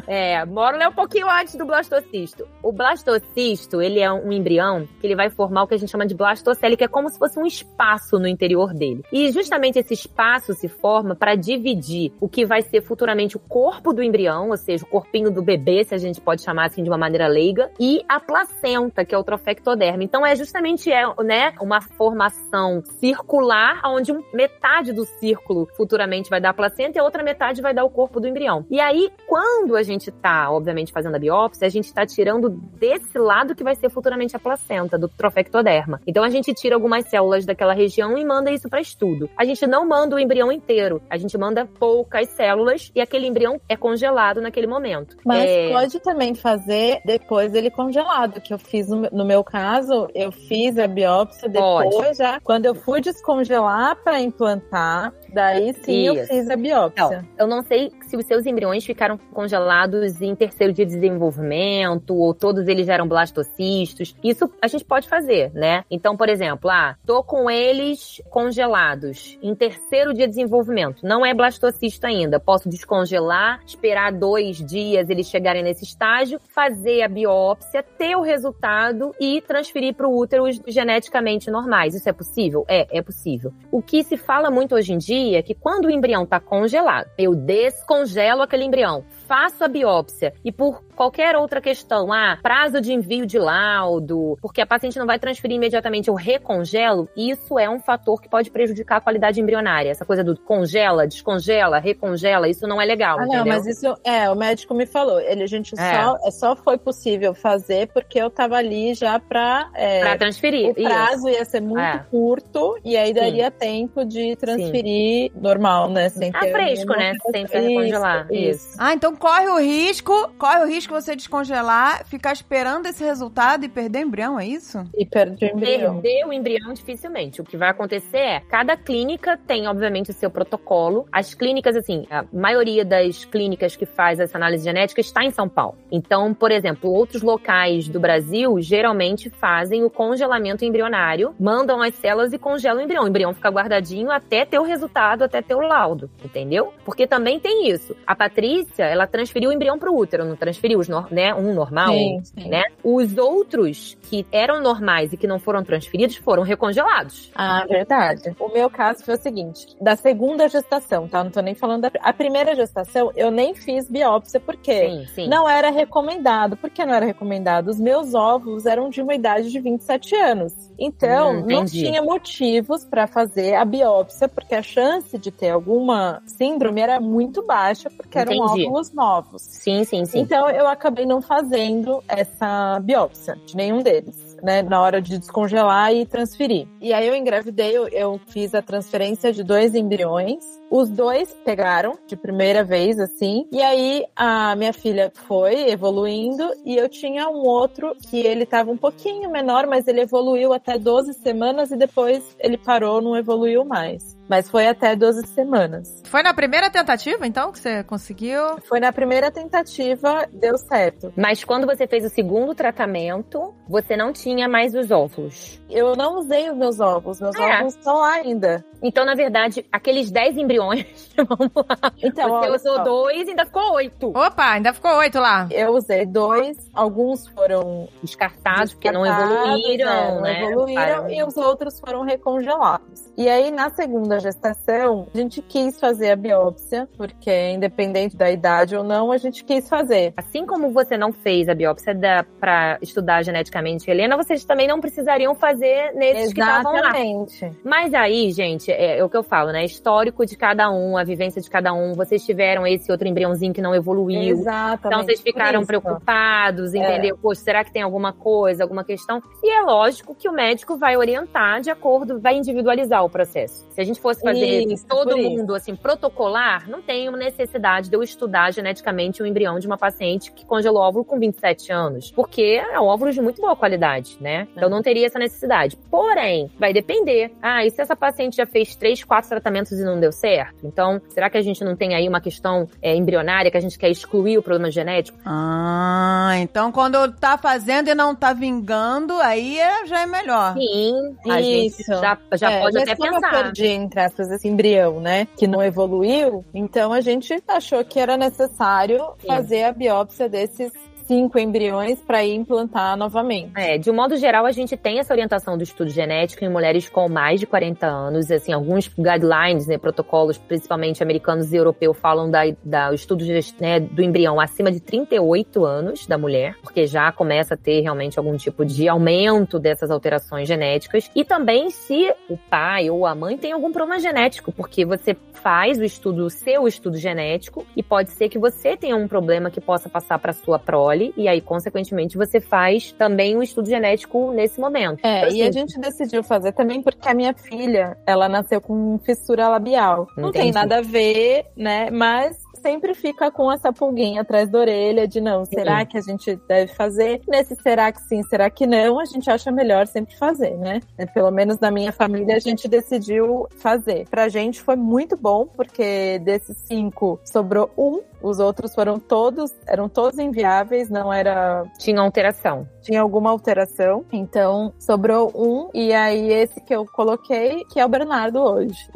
É, mórula é um pouquinho antes do blastocisto. O blastocisto, ele é um embrião que ele vai formar o que a gente chama de blastocele, que é como se fosse um espaço no interior dele. E justamente esse espaço se forma para dividir o que vai ser futuramente o corpo do embrião, ou seja, o corpinho do bebê, se a gente pode chamar assim de uma maneira leiga, e a placenta, que é o trofectoderma. Então é justamente é, né, uma formação circular, onde metade do círculo futuramente vai dar a placenta e a outra metade vai dar o corpo do embrião. E aí, quando a gente tá, obviamente, fazendo a biópsia, a gente tá tirando desse lado que vai ser futuramente a placenta, do trofectoderma. Então a gente tira algumas células daquela região e manda isso para estudo. A gente não manda o embrião inteiro, a gente manda poucas células e aquele embrião é congelado naquele momento. Mas é... pode também fazer depois ele congelado, que eu fiz no, meu caso, eu fiz a biópsia depois Pode. já. Quando eu fui descongelar para implantar, daí sim eu Isso. fiz a biópsia. Eu não sei se os seus embriões ficaram congelados em terceiro dia de desenvolvimento, ou todos eles eram blastocistos. Isso a gente pode fazer, né? Então, por exemplo, ah, tô com eles congelados em terceiro dia de desenvolvimento. Não é blastocisto ainda. Posso descongelar, esperar dois dois dias eles chegarem nesse estágio, fazer a biópsia, ter o resultado e transferir para o útero os geneticamente normais. Isso é possível? É, é possível. O que se fala muito hoje em dia é que quando o embrião está congelado, eu descongelo aquele embrião, faço a biópsia e por qualquer outra questão, ah, prazo de envio de laudo, porque a paciente não vai transferir imediatamente, eu recongelo, isso é um fator que pode prejudicar a qualidade embrionária. Essa coisa do congela, descongela, recongela, isso não é legal, Ah, entendeu? não, mas isso é, o médico me falou. Ele, a gente É. só, é, só foi possível fazer porque eu tava ali já pra. é, Pra transferir. o prazo ia ser muito É. curto e aí daria tempo de transferir normal, né? Sem Ah, ter fresco, né? Sem ter recongelar. Isso. Ah, então corre o risco, corre o risco você descongelar, ficar esperando esse resultado e perder o embrião, é isso? E perde o embrião. Perder o embrião dificilmente. O que vai acontecer é, cada clínica tem, obviamente, o seu protocolo. As clínicas, assim, a maioria das clínicas que faz essa análise genética está em São Paulo. Então, por exemplo, outros locais do Brasil geralmente fazem o congelamento embrionário, mandam as células e congelam o embrião. O embrião fica guardadinho até ter o resultado, até ter o laudo, entendeu? Porque também tem isso. A Patrícia, ela transferiu o embrião pro útero, não transferiu os, né, um normal, Sim, sim. né? Os outros que eram normais e que não foram transferidos foram recongelados. Ah, verdade. O meu caso foi o seguinte: da segunda gestação, tá? Não tô nem falando da a primeira gestação, eu nem fiz biópsia porque Sim, sim. não era recomendado. Por que não era recomendado? Os meus óvulos eram de uma idade de 27 anos. Então, Hum, não tinha motivos pra fazer a biópsia, porque a chance de ter alguma síndrome era muito baixa, porque eram Entendi. óvulos novos. Sim, sim, sim. Então eu acabei não fazendo essa biópsia de nenhum deles, né? Na hora de descongelar e transferir. E aí eu engravidei, eu, eu fiz a transferência de dois embriões. Os dois pegaram de primeira vez, assim. E aí a minha filha foi evoluindo e eu tinha um outro que ele tava um pouquinho menor, mas ele evoluiu até 12 semanas e depois ele parou, não evoluiu mais. Mas foi até 12 semanas. Foi na primeira tentativa, então, que você conseguiu? Foi na primeira tentativa, deu certo. Mas quando você fez o segundo tratamento, você não tinha mais os óvulos. Eu não usei os meus ovos, meus É. ovos estão lá ainda. Então, na verdade, aqueles 10 embriões, vamos lá. Então, você usou só, dois e ainda ficou oito. Opa, ainda ficou oito lá. eu usei dois, alguns foram Descartados, porque não descartados, evoluíram, é, não né? evoluíram Pararam. e os outros foram recongelados. E aí, na segunda gestação, a gente quis fazer a biópsia, porque independente da idade ou não, a gente quis fazer. Assim como você não fez a biópsia da, pra estudar geneticamente Helena, vocês também não precisariam fazer nesses que estavam lá. Exatamente. Mas aí, gente, é, é o que eu falo, né? Histórico de cada um, a vivência de cada um. Vocês tiveram esse outro embriãozinho que não evoluiu. Exatamente. Então vocês ficaram preocupados, entendeu? Poxa, será que tem alguma coisa, alguma questão? E é lógico que o médico vai orientar de acordo, vai individualizar o processo. Se a gente fosse fazer Isso, todo por isso. mundo assim protocolar, não tem uma necessidade de eu estudar geneticamente o embrião de uma paciente que congelou óvulo com 27 anos, porque é um óvulo de muito boa qualidade, né? Então não teria essa necessidade. Porém, vai depender. Ah, e se essa paciente já fez três, quatro tratamentos e não deu certo? Então, será que a gente não tem aí uma questão é, embrionária que a gente quer excluir o problema genético? Ah, então quando tá fazendo e não tá vingando, aí é- já é melhor. Sim, a gente Isso. já, já É, pode até pensar. eu perdi, entre aspas, esse embrião, né? Que não evoluiu. Então a gente achou que era necessário fazer a biópsia desses cinco embriões para ir implantar novamente. É, de um modo geral, a gente tem essa orientação do estudo genético em mulheres com mais de 40 anos. Assim, alguns guidelines, né, protocolos, principalmente americanos e europeus, falam da, da estudo né, do embrião acima de 38 anos da mulher, porque já começa a ter realmente algum tipo de aumento dessas alterações genéticas. E também se o pai ou a mãe tem algum problema genético, porque você faz o estudo, o seu estudo genético, e pode ser que você tenha um problema que possa passar para sua prole, e aí, consequentemente, você faz também o estudo genético nesse momento. É, Então, e a assim, gente decidiu fazer também porque a minha filha, ela nasceu com fissura labial. Não tem Entendi. nada a ver, né? Mas sempre fica com essa pulguinha atrás da orelha de não, será que a gente deve fazer? Nesse será que sim, será que não, a gente acha melhor sempre fazer, né? Pelo menos na minha família a gente decidiu fazer. Pra gente foi muito bom, porque desses cinco sobrou um, os outros foram todos, eram todos inviáveis, não era Tinha alteração. tinha alguma alteração. Então, sobrou um. E aí, esse que eu coloquei, que é o Bernardo hoje.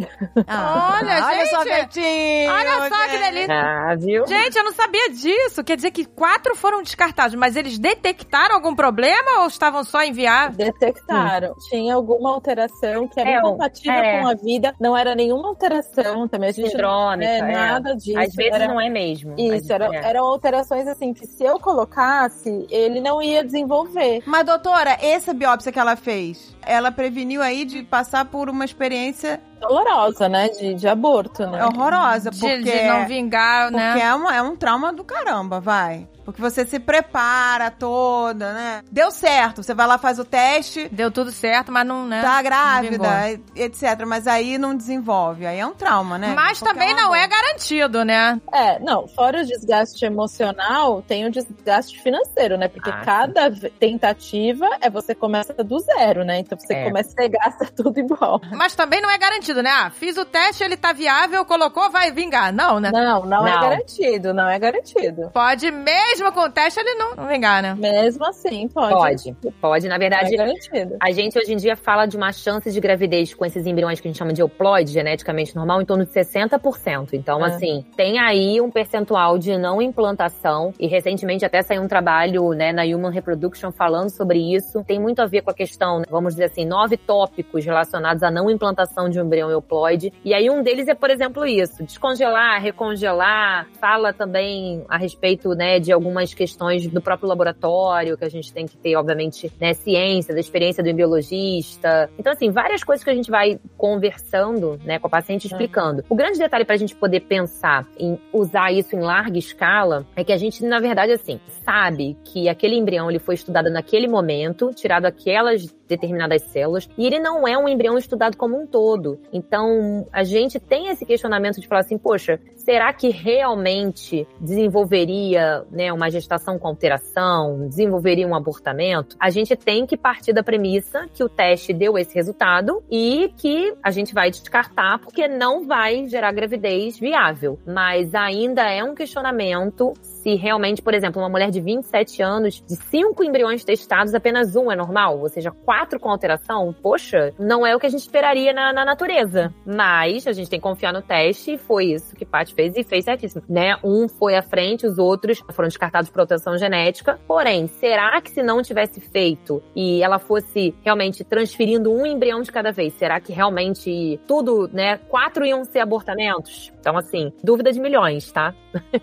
Ah, Olha, olha só, gente. Betinho! Olha só que delícia. Ah, viu? Gente, eu não sabia disso. Quer dizer que quatro foram descartados, mas eles detectaram algum problema ou estavam só enviados? Detectaram. Tinha alguma alteração que era É, incompatível é. com a vida. Não era nenhuma alteração também. A gente Sindrômica, é, é. nada disso. Às vezes era... não é mesmo. Isso, era- é. eram alterações assim que se eu colocasse, ele não ia desenvolver. Mas, doutora, essa biópsia que ela fez, ela preveniu aí de passar por uma experiência Dolorosa, né? De, de aborto, né? horrorosa, De, porque... de não vingar, Porque né? é, uma- é um trauma do caramba, vai. Porque você se prepara toda, né? Deu certo, você vai lá, faz o teste, Deu tudo certo, mas não, né? tá grávida, etc. Mas aí não desenvolve. Aí é um trauma, né? Mas também não é garantido, né? É, não, fora o desgaste emocional, tem o desgaste financeiro, né? Porque Ah, cada tentativa é você começa do zero, né? Então você É. começa e gasta tudo igual. Mas também não é garantido, né? Ah, fiz o teste, ele tá viável, colocou, vai vingar. Não, né? Não, não, é Não. garantido, não é garantido. Pode, mesmo com o teste, ele não, não vingar, né? Mesmo assim, pode. Pode, pode. Na verdade, é garantido. A gente hoje em dia fala de uma chance de gravidez com esses embriões que a gente chama de euploide, geneticamente normal, em torno de 60%. Então, É. assim, tem aí um percentual de não implantação. E recentemente até saiu um trabalho né, na Human Reproduction falando sobre isso. Tem muito a ver com a questão, né, vamos dizer assim, nove tópicos relacionados à não implantação de um embrião euploide. E aí um deles é, por exemplo, isso: descongelar, recongelar. Fala também a respeito né, de algumas questões do próprio laboratório, que a gente tem que ter, obviamente, né, ciência, da experiência do embriologista. Então, assim, várias coisas que a gente vai conversando né, com a paciente explicando. O grande detalhe para a gente poder pensar em usar isso em larga escala é que a gente, na verdade, assim, sabe que aquele embrião ele foi estudado naquele momento, tirado aquelas determinadas células, e ele não é um embrião estudado como um todo. Então, a gente tem esse questionamento de falar assim, poxa, será que realmente desenvolveria né, uma gestação com alteração, desenvolveria um abortamento? A gente tem que partir da premissa que o teste deu esse resultado e que a gente vai descartar porque não vai gerar gravidez viável. Mas ainda é um questionamento se realmente, por exemplo, uma mulher de 27 anos, de cinco embriões testados, apenas um é normal, ou seja, quatro com alteração, poxa, não é o que a gente esperaria na, na natureza. Mas a gente tem que confiar no teste e foi isso que Paty fez e fez certíssimo, né? Um foi à frente, os outros foram descartados por alteração genética. Porém, será que se não tivesse feito e ela fosse realmente transferindo um embrião de cada vez, será que realmente tudo, né? Quatro iam ser abortamentos? Então, assim, dúvida de milhões, tá?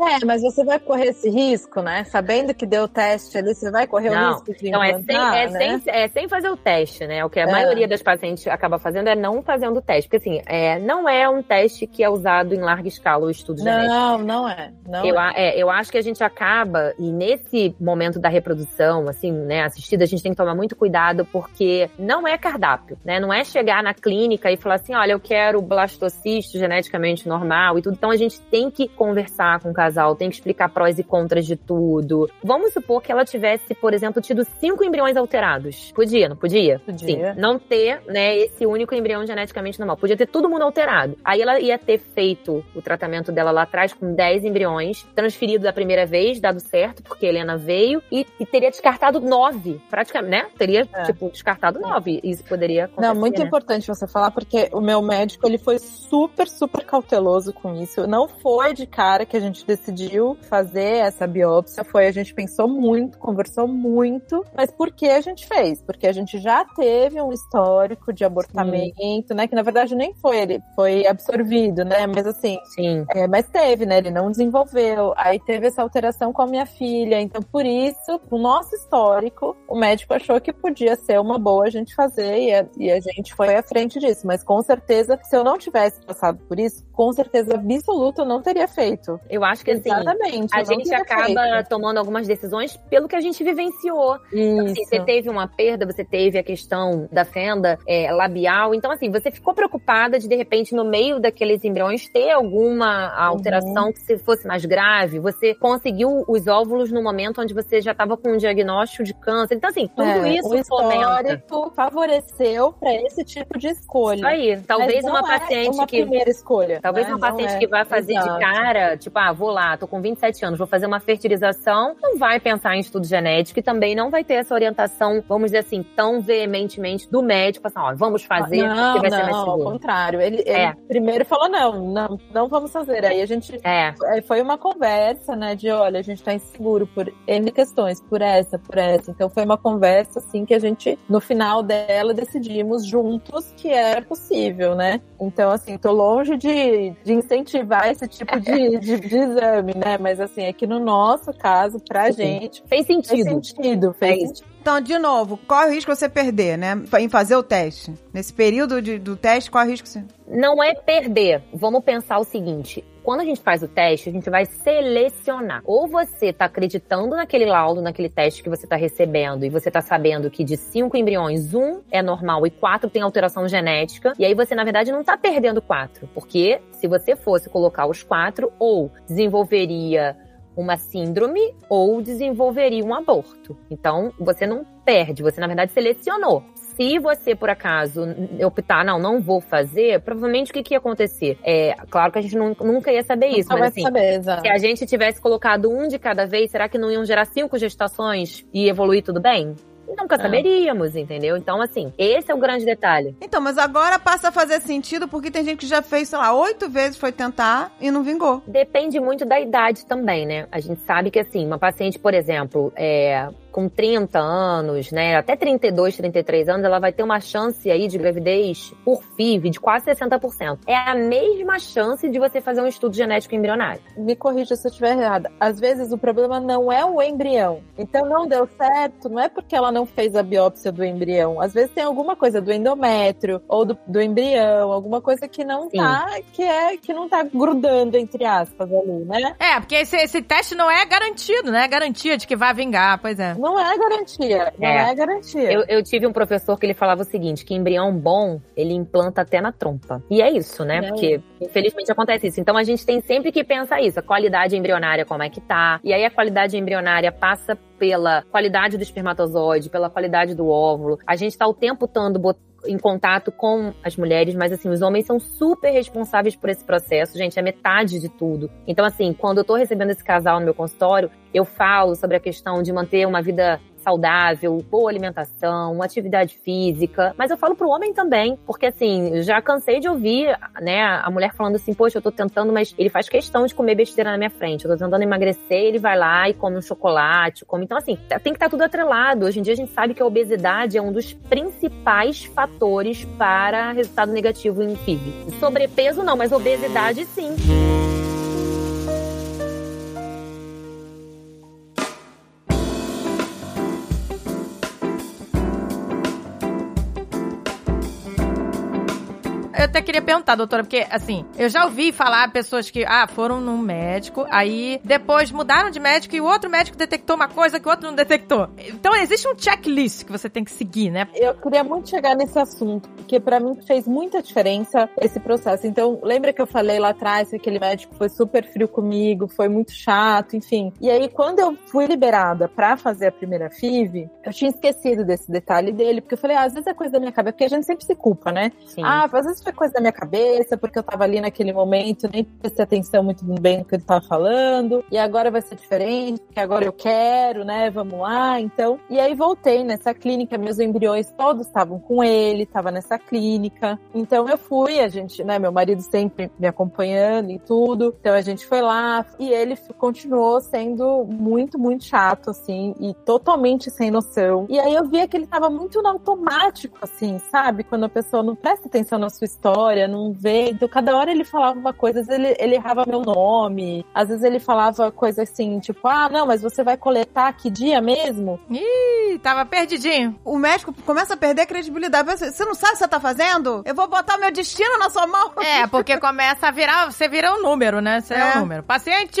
É, mas você vai correr esse risco, né? Sabendo que deu o teste ali, você vai correr Não. o risco de Então, é sem, é, né? sem, é sem fazer o teste, né? O que a É. maioria das pacientes acaba fazendo é não fazendo o teste. Porque, assim, é, não é um teste que é usado em larga escala o estudo genético. Não, não é. Não Eu, é. é, eu acho que a gente acaba, e nesse momento da reprodução, assim, né, assistida, a gente tem que tomar muito cuidado, porque não é cardápio, né? Não é chegar na clínica e falar assim, olha, eu quero blastocisto geneticamente normal e tudo. Então a gente tem que conversar com o casal, tem que explicar prós e contras de tudo. Vamos supor que ela tivesse, por exemplo, tido cinco embriões alterados. Podia, não podia? Podia. Sim. Não ter, né, esse único embrião geneticamente normal. Podia ter todo mundo alterado. Aí ela ia ter feito o tratamento dela lá atrás com 10 embriões, transferido da primeira vez, dado certo, porque Helena veio, e, e teria descartado nove, praticamente, né? Teria, É. tipo, descartado nove. Isso poderia acontecer, Não, muito né? importante você falar, porque o meu médico, ele foi super, super cauteloso com isso. Não foi de cara que a gente decidiu fazer essa biópsia, foi, a gente pensou muito, conversou muito, mas por que a gente fez? Porque a gente já teve um histórico de abortamento, né, que na verdade nem foi, ele foi absorvido, né, mas assim, Sim. é, mas teve, né? Ele não desenvolveu. Aí teve essa alteração com a minha filha. Então, por isso, o nosso histórico, o médico achou que podia ser uma boa a gente fazer e a, e a gente foi à frente disso. Mas com certeza, se eu não tivesse passado por isso, com certeza absoluta eu não teria feito. Eu acho que, assim, Exatamente. a gente acaba feito. tomando algumas decisões pelo que a gente vivenciou. Então, assim, você teve uma perda, você teve a questão da fenda é, labial. Então, assim, você ficou preocupada de, de repente, no meio daqueles embriões, ter alguma alteração que se fosse mais grave. Você, com conseguiu os óvulos no momento onde você já estava com um diagnóstico de câncer. Então, assim, tudo É, isso o fomenta. histórico favoreceu para esse tipo de escolha. Isso aí. Talvez uma não é paciente uma que. primeira escolha. Talvez né? uma Não paciente é. que vai fazer Exato. de cara, tipo, ah, vou lá, tô com 27 anos, vou fazer uma fertilização, não vai pensar em estudo genético e também não vai ter essa orientação, vamos dizer assim, tão veementemente do médico, assim, ó, vamos fazer, não, que vai ser mais não, ao seguro. contrário. Ele, ele É. primeiro falou, não, não, não vamos fazer. Aí a gente É, é, foi uma conversa, né, de olha, a gente tá inseguro por N questões, por essa, por essa. Então foi uma conversa, assim, que a gente, no final dela, decidimos juntos que era possível, né? Então, assim, tô longe de, de incentivar esse tipo de, de, de exame, né? Mas, assim, é que no nosso caso, pra Sim. gente, fez fez sentido. sentido. Fez É sentido. Então, de novo, qual é o risco de você perder, né? Em fazer o teste. Nesse período de- do teste, qual é o risco você. Não é perder. Vamos pensar o seguinte. Quando a gente faz o teste, a gente vai selecionar. Ou você tá acreditando naquele laudo, naquele teste que você tá recebendo, e você tá sabendo que de cinco embriões, um é normal e quatro tem alteração genética. E aí você, na verdade, não tá perdendo quatro. Porque se você fosse colocar os quatro, ou desenvolveria uma síndrome ou desenvolveria um aborto. Então, você não perde, você na verdade selecionou. Se você, por acaso, optar, não, não vou fazer, provavelmente o que, que ia acontecer? É, claro que a gente nun- nunca ia saber isso, Nunca mas assim, saber, se a gente tivesse colocado um de cada vez, será que não iam gerar cinco gestações e evoluir tudo bem? Nunca É. saberíamos, entendeu? Então, assim, esse é o grande detalhe. Então, mas agora passa a fazer sentido porque tem gente que já fez, sei lá, oito vezes foi tentar e não vingou. Depende muito da idade também, né? A gente sabe que, assim, uma paciente, por exemplo, é, com 30 anos, né, até 32, 33 anos, ela vai ter uma chance aí de gravidez por FIV de quase 60%. É a mesma chance de você fazer um estudo genético embrionário. me corrija se eu estiver errada. Às vezes o problema não é o embrião. Então não deu certo, não é porque ela não fez a biópsia do embrião. Às vezes tem alguma coisa do endométrio ou do, do embrião, alguma coisa que não Sim. tá, que é que não tá grudando entre aspas ali, né? É, porque esse, esse teste não é garantido, né? É garantia de que vai vingar, pois é. Não é garantia, não É. é, garantia. Eu, eu tive um professor que ele falava o seguinte, que embrião bom, ele implanta até na trompa. E é isso, né? É. Porque, infelizmente, acontece isso. Então, a gente tem sempre que pensar isso. A qualidade embrionária, como é que tá. E aí, a qualidade embrionária passa pela qualidade do espermatozoide, pela qualidade do óvulo. A gente tá o tempo todo em contato com as mulheres, mas assim, os homens são super responsáveis por esse processo, gente, é metade de tudo. Então, assim, quando eu tô recebendo esse casal no meu consultório, eu falo sobre a questão de manter uma vida saudável, boa alimentação, atividade física, mas eu falo pro homem também, porque assim, já cansei de ouvir, né, a mulher falando assim, poxa, eu tô tentando, mas ele faz questão de comer besteira na minha frente, eu tô tentando emagrecer, ele vai lá e come um chocolate, come, então assim, tem que estar tudo atrelado, hoje em dia a gente sabe que a obesidade é um dos principais fatores para resultado negativo em FIV. Sobrepeso não, mas obesidade sim. Eu até queria perguntar, doutora, porque, assim, eu já ouvi falar pessoas que, ah, foram num médico, aí depois mudaram de médico e o outro médico detectou uma coisa que o outro não detectou. Então, existe um checklist que você tem que seguir, né? Eu queria muito chegar nesse assunto, porque pra mim fez muita diferença esse processo. Então, lembra que eu falei lá atrás que aquele médico foi super frio comigo, foi muito chato, enfim. E aí, quando eu fui liberada pra fazer a primeira FIV, eu tinha esquecido desse detalhe dele, porque eu falei, ah, às vezes é coisa da minha cabeça, porque a gente sempre se culpa, né? Sim. Ah, às vezes foi coisa da minha cabeça, porque eu tava ali naquele momento, nem prestei atenção muito bem no que ele tava falando, e agora vai ser diferente, porque agora eu quero, né? Vamos lá, então. E aí voltei nessa clínica, meus embriões todos estavam com ele, tava nessa clínica. Então eu fui, a gente, né? Meu marido sempre me acompanhando e tudo. Então a gente foi lá e ele continuou sendo muito, muito chato, assim, e totalmente sem noção. E aí eu via que ele tava muito no automático, assim, sabe? Quando a pessoa não presta atenção na sua história, não vê. Então, cada hora ele falava uma coisa, às vezes ele, ele errava meu nome, às vezes ele falava coisa assim, tipo, ah, não, mas você vai coletar que dia mesmo? Ih, tava perdidinho. O médico começa a perder a credibilidade. Você você não sabe o que você tá fazendo? Eu vou botar meu destino na sua mão. É, porque começa a virar, você vira um número, né? Você é, É. um número. Paciente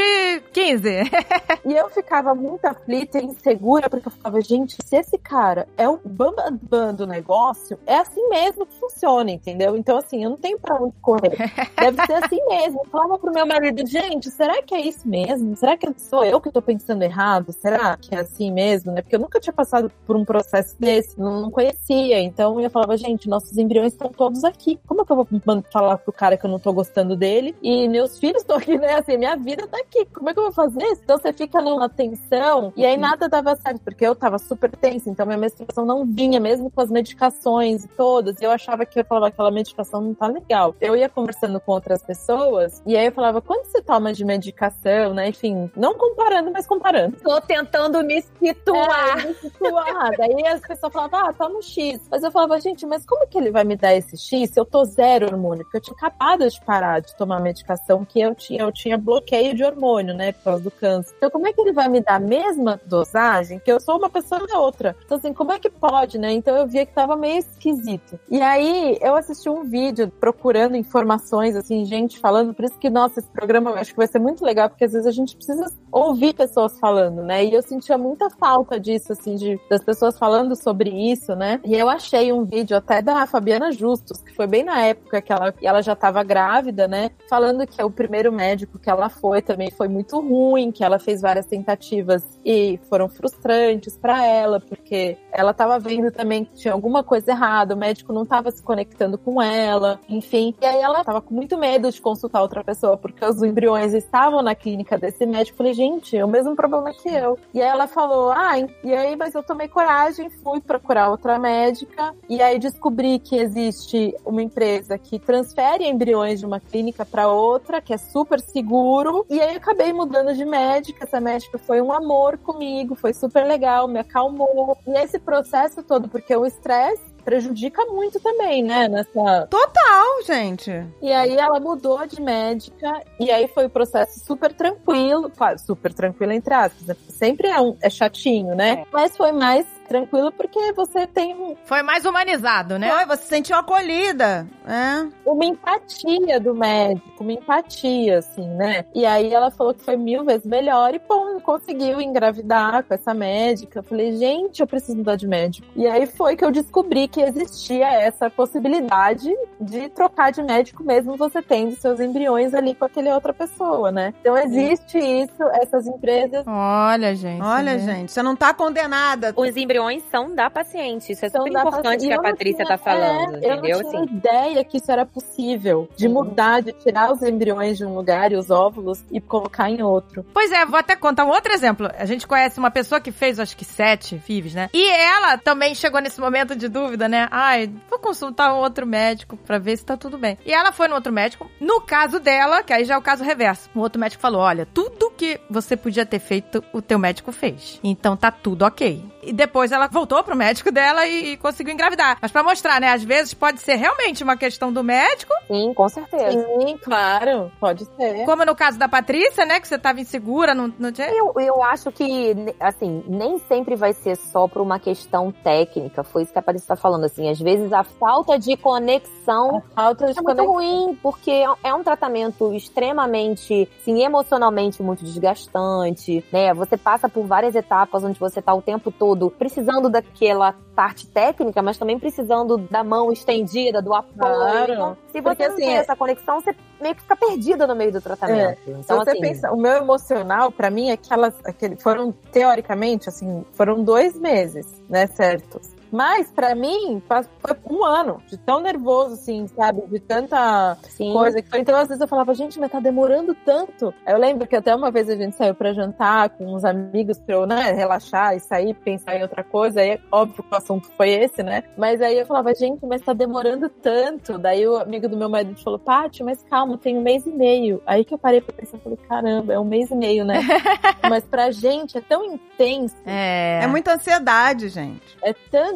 15. E eu ficava muito aflita e insegura, porque eu ficava, gente, se esse cara é o bambambam do negócio, é assim mesmo que funciona, entendeu? Então, assim, eu não tenho pra onde correr. Deve ser assim mesmo. Eu falava pro meu marido, gente, será que é isso mesmo? Será que sou eu que tô pensando errado? Será que é assim mesmo, né? Porque eu nunca tinha passado por um processo desse, não, não conhecia. Então eu falava, gente, nossos embriões estão todos aqui. Como é que eu vou falar pro cara que eu não tô gostando dele? E meus filhos estão aqui, né? Assim, minha vida tá aqui. Como é que eu vou fazer isso? Então você fica numa tensão e aí nada dava certo, porque eu tava super tensa, então minha menstruação não vinha, mesmo com as medicações e todas. E eu achava que eu falava, aquela medicação não tá legal. Eu ia conversando com outras pessoas e aí eu falava, quanto você toma de medicação, né? Enfim, não comparando, mas comparando. Tô tentando me situar. É, me situar. Daí as pessoas falavam, ah, toma um X. Mas eu falava, gente, mas como que ele vai me dar esse X se eu tô zero hormônio? Porque eu tinha acabado de parar de tomar medicação que eu tinha, eu tinha bloqueio de hormônio, né, por causa do câncer. Então, como é que ele vai me dar a mesma dosagem que eu sou uma pessoa e outra? Então, assim, como é que pode, né? Então eu via que tava meio esquisito. E aí eu assisti um vídeo procurando informações, assim, gente falando, por isso que, nossa, esse programa eu acho que vai ser muito legal, porque às vezes a gente precisa ouvir pessoas falando, né? E eu sentia muita falta disso, assim, de, das pessoas falando sobre isso, né? E eu achei um vídeo até da Fabiana Justus, que foi bem na época que ela, ela já estava grávida, né? Falando que o primeiro médico que ela foi também foi muito ruim, que ela fez várias tentativas e foram frustrantes para ela, porque ela estava vendo também que tinha alguma coisa errada, o médico não estava se conectando com ela, enfim. E aí ela estava com muito medo de consultar outra pessoa, porque os embriões estavam na clínica desse médico. Falei, gente, é o mesmo problema que eu. E aí ela falou, ah, e aí, mas eu tomei coragem, fui procurar outra médica, e aí descobri que existe uma empresa que transfere embriões de uma clínica para outra, que é super seguro, e aí acabei mudando de médica. Essa médica foi um amor comigo, foi super legal, me acalmou. E esse processo todo, porque o estresse prejudica muito também, né? Nessa. Total, gente. E aí ela mudou de médica e aí foi o um processo super tranquilo, super tranquilo entre aspas, né? Sempre é, um, é chatinho, né? É. Mas foi mais tranquilo porque você tem um... Foi mais humanizado, né? Foi, você se sentiu acolhida, né? Uma empatia do médico, uma empatia, assim, né? E aí ela falou que foi mil vezes melhor e, pô, conseguiu engravidar com essa médica. Eu falei, gente, eu preciso mudar de médico. E aí foi que eu descobri que existia essa possibilidade de trocar de médico mesmo você tendo seus embriões ali com aquele outra pessoa, né? Então existe isso, essas empresas... Olha, gente. Olha, né? gente, você não tá condenada. Os embriões embriões são da paciente. Isso é são super importante que a Patrícia tinha, tá falando, é, entendeu? Eu não tinha assim. ideia que isso era possível. De mudar, de tirar os embriões de um lugar e os óvulos e colocar em outro. Pois é, vou até contar um outro exemplo. A gente conhece uma pessoa que fez, acho que sete FIVs, né? E ela também chegou nesse momento de dúvida, né? Ai, vou consultar um outro médico pra ver se tá tudo bem. E ela foi no outro médico. No caso dela, que aí já é o caso reverso. O outro médico falou: olha, tudo que você podia ter feito, o teu médico fez. Então tá tudo ok. E depois ela voltou pro médico dela e, e conseguiu engravidar. Mas para mostrar, né? Às vezes pode ser realmente uma questão do médico. Sim, com certeza. Sim, claro, pode ser. Como no caso da Patrícia, né? Que você tava insegura, não, não tinha. Eu, eu acho que, assim, nem sempre vai ser só por uma questão técnica. Foi isso que a Patrícia tá falando, assim. Às vezes a falta de conexão a falta de é conexão. muito ruim, porque é um tratamento extremamente, sim, emocionalmente muito desgastante, né? Você passa por várias etapas onde você tá o tempo todo precisando daquela parte técnica, mas também precisando da mão estendida, do apoio. Claro. Então, se você Porque, não assim, tem essa conexão, você meio que fica perdida no meio do tratamento. É. Então, se você assim, pensa, o meu emocional, para mim, aquelas, aquele, foram, teoricamente, assim, foram dois meses, né, certos. Mas, para mim, foi um ano de tão nervoso, assim, sabe? De tanta Sim. coisa. Então, às vezes eu falava, gente, mas tá demorando tanto. Eu lembro que até uma vez a gente saiu para jantar com uns amigos pra eu, né, relaxar e sair, pensar em outra coisa. Aí, óbvio que o assunto foi esse, né? Mas aí eu falava, gente, mas tá demorando tanto. Daí o amigo do meu marido falou, Paty, mas calma, tem um mês e meio. Aí que eu parei pra pensar, falei, caramba, é um mês e meio, né? mas pra gente é tão intenso. É. É muita ansiedade, gente. É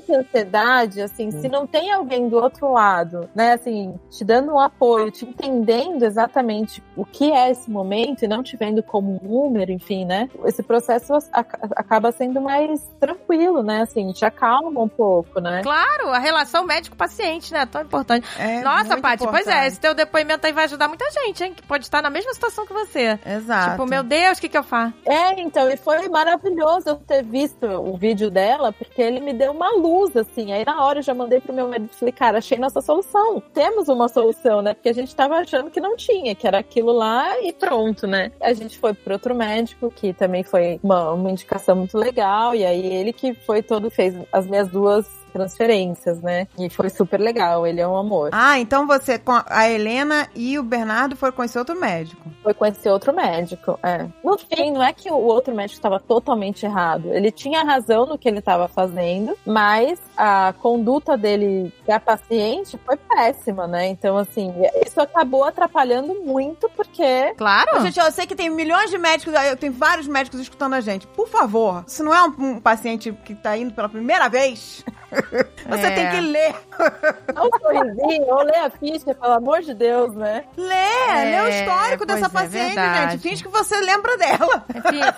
tanta ansiedade, assim, se não tem alguém do outro lado, né, assim, te dando um apoio, te entendendo exatamente o que é esse momento e não te vendo como um número, enfim, né, esse processo acaba sendo mais tranquilo, né, assim, te acalma um pouco, né. Claro, a relação médico-paciente, né, tão importante. É Nossa, Paty, pois é, esse teu depoimento aí vai ajudar muita gente, hein, que pode estar na mesma situação que você. Exato. Tipo, meu Deus, o que que eu faço? É, então, e foi maravilhoso eu ter visto o vídeo dela, porque ele me deu uma luz luz, assim. Aí na hora eu já mandei pro meu marido e falei, cara, achei nossa solução. Temos uma solução, né? Porque a gente tava achando que não tinha, que era aquilo lá e pronto, né? A gente foi pro outro médico, que também foi uma, uma indicação muito legal, e aí ele que foi todo, fez as minhas duas transferências, né? E foi super legal, ele é um amor. Ah, então você, com a Helena e o Bernardo foram conhecer outro médico. Foi conhecer outro médico, é. No fim, não é que o outro médico estava totalmente errado. Ele tinha razão no que ele estava fazendo, mas a conduta dele da paciente foi péssima, né? Então, assim, isso acabou atrapalhando muito, porque. Claro. Gente, eu sei que tem milhões de médicos, eu tenho vários médicos escutando a gente. Por favor, se não é um, um paciente que tá indo pela primeira vez, você É. tem que ler. Dá um sorrisinho, ou lê a ficha, pelo amor de Deus, né? Lê, É, lê o histórico pois dessa é, paciente, verdade. gente. Finge que você lembra dela.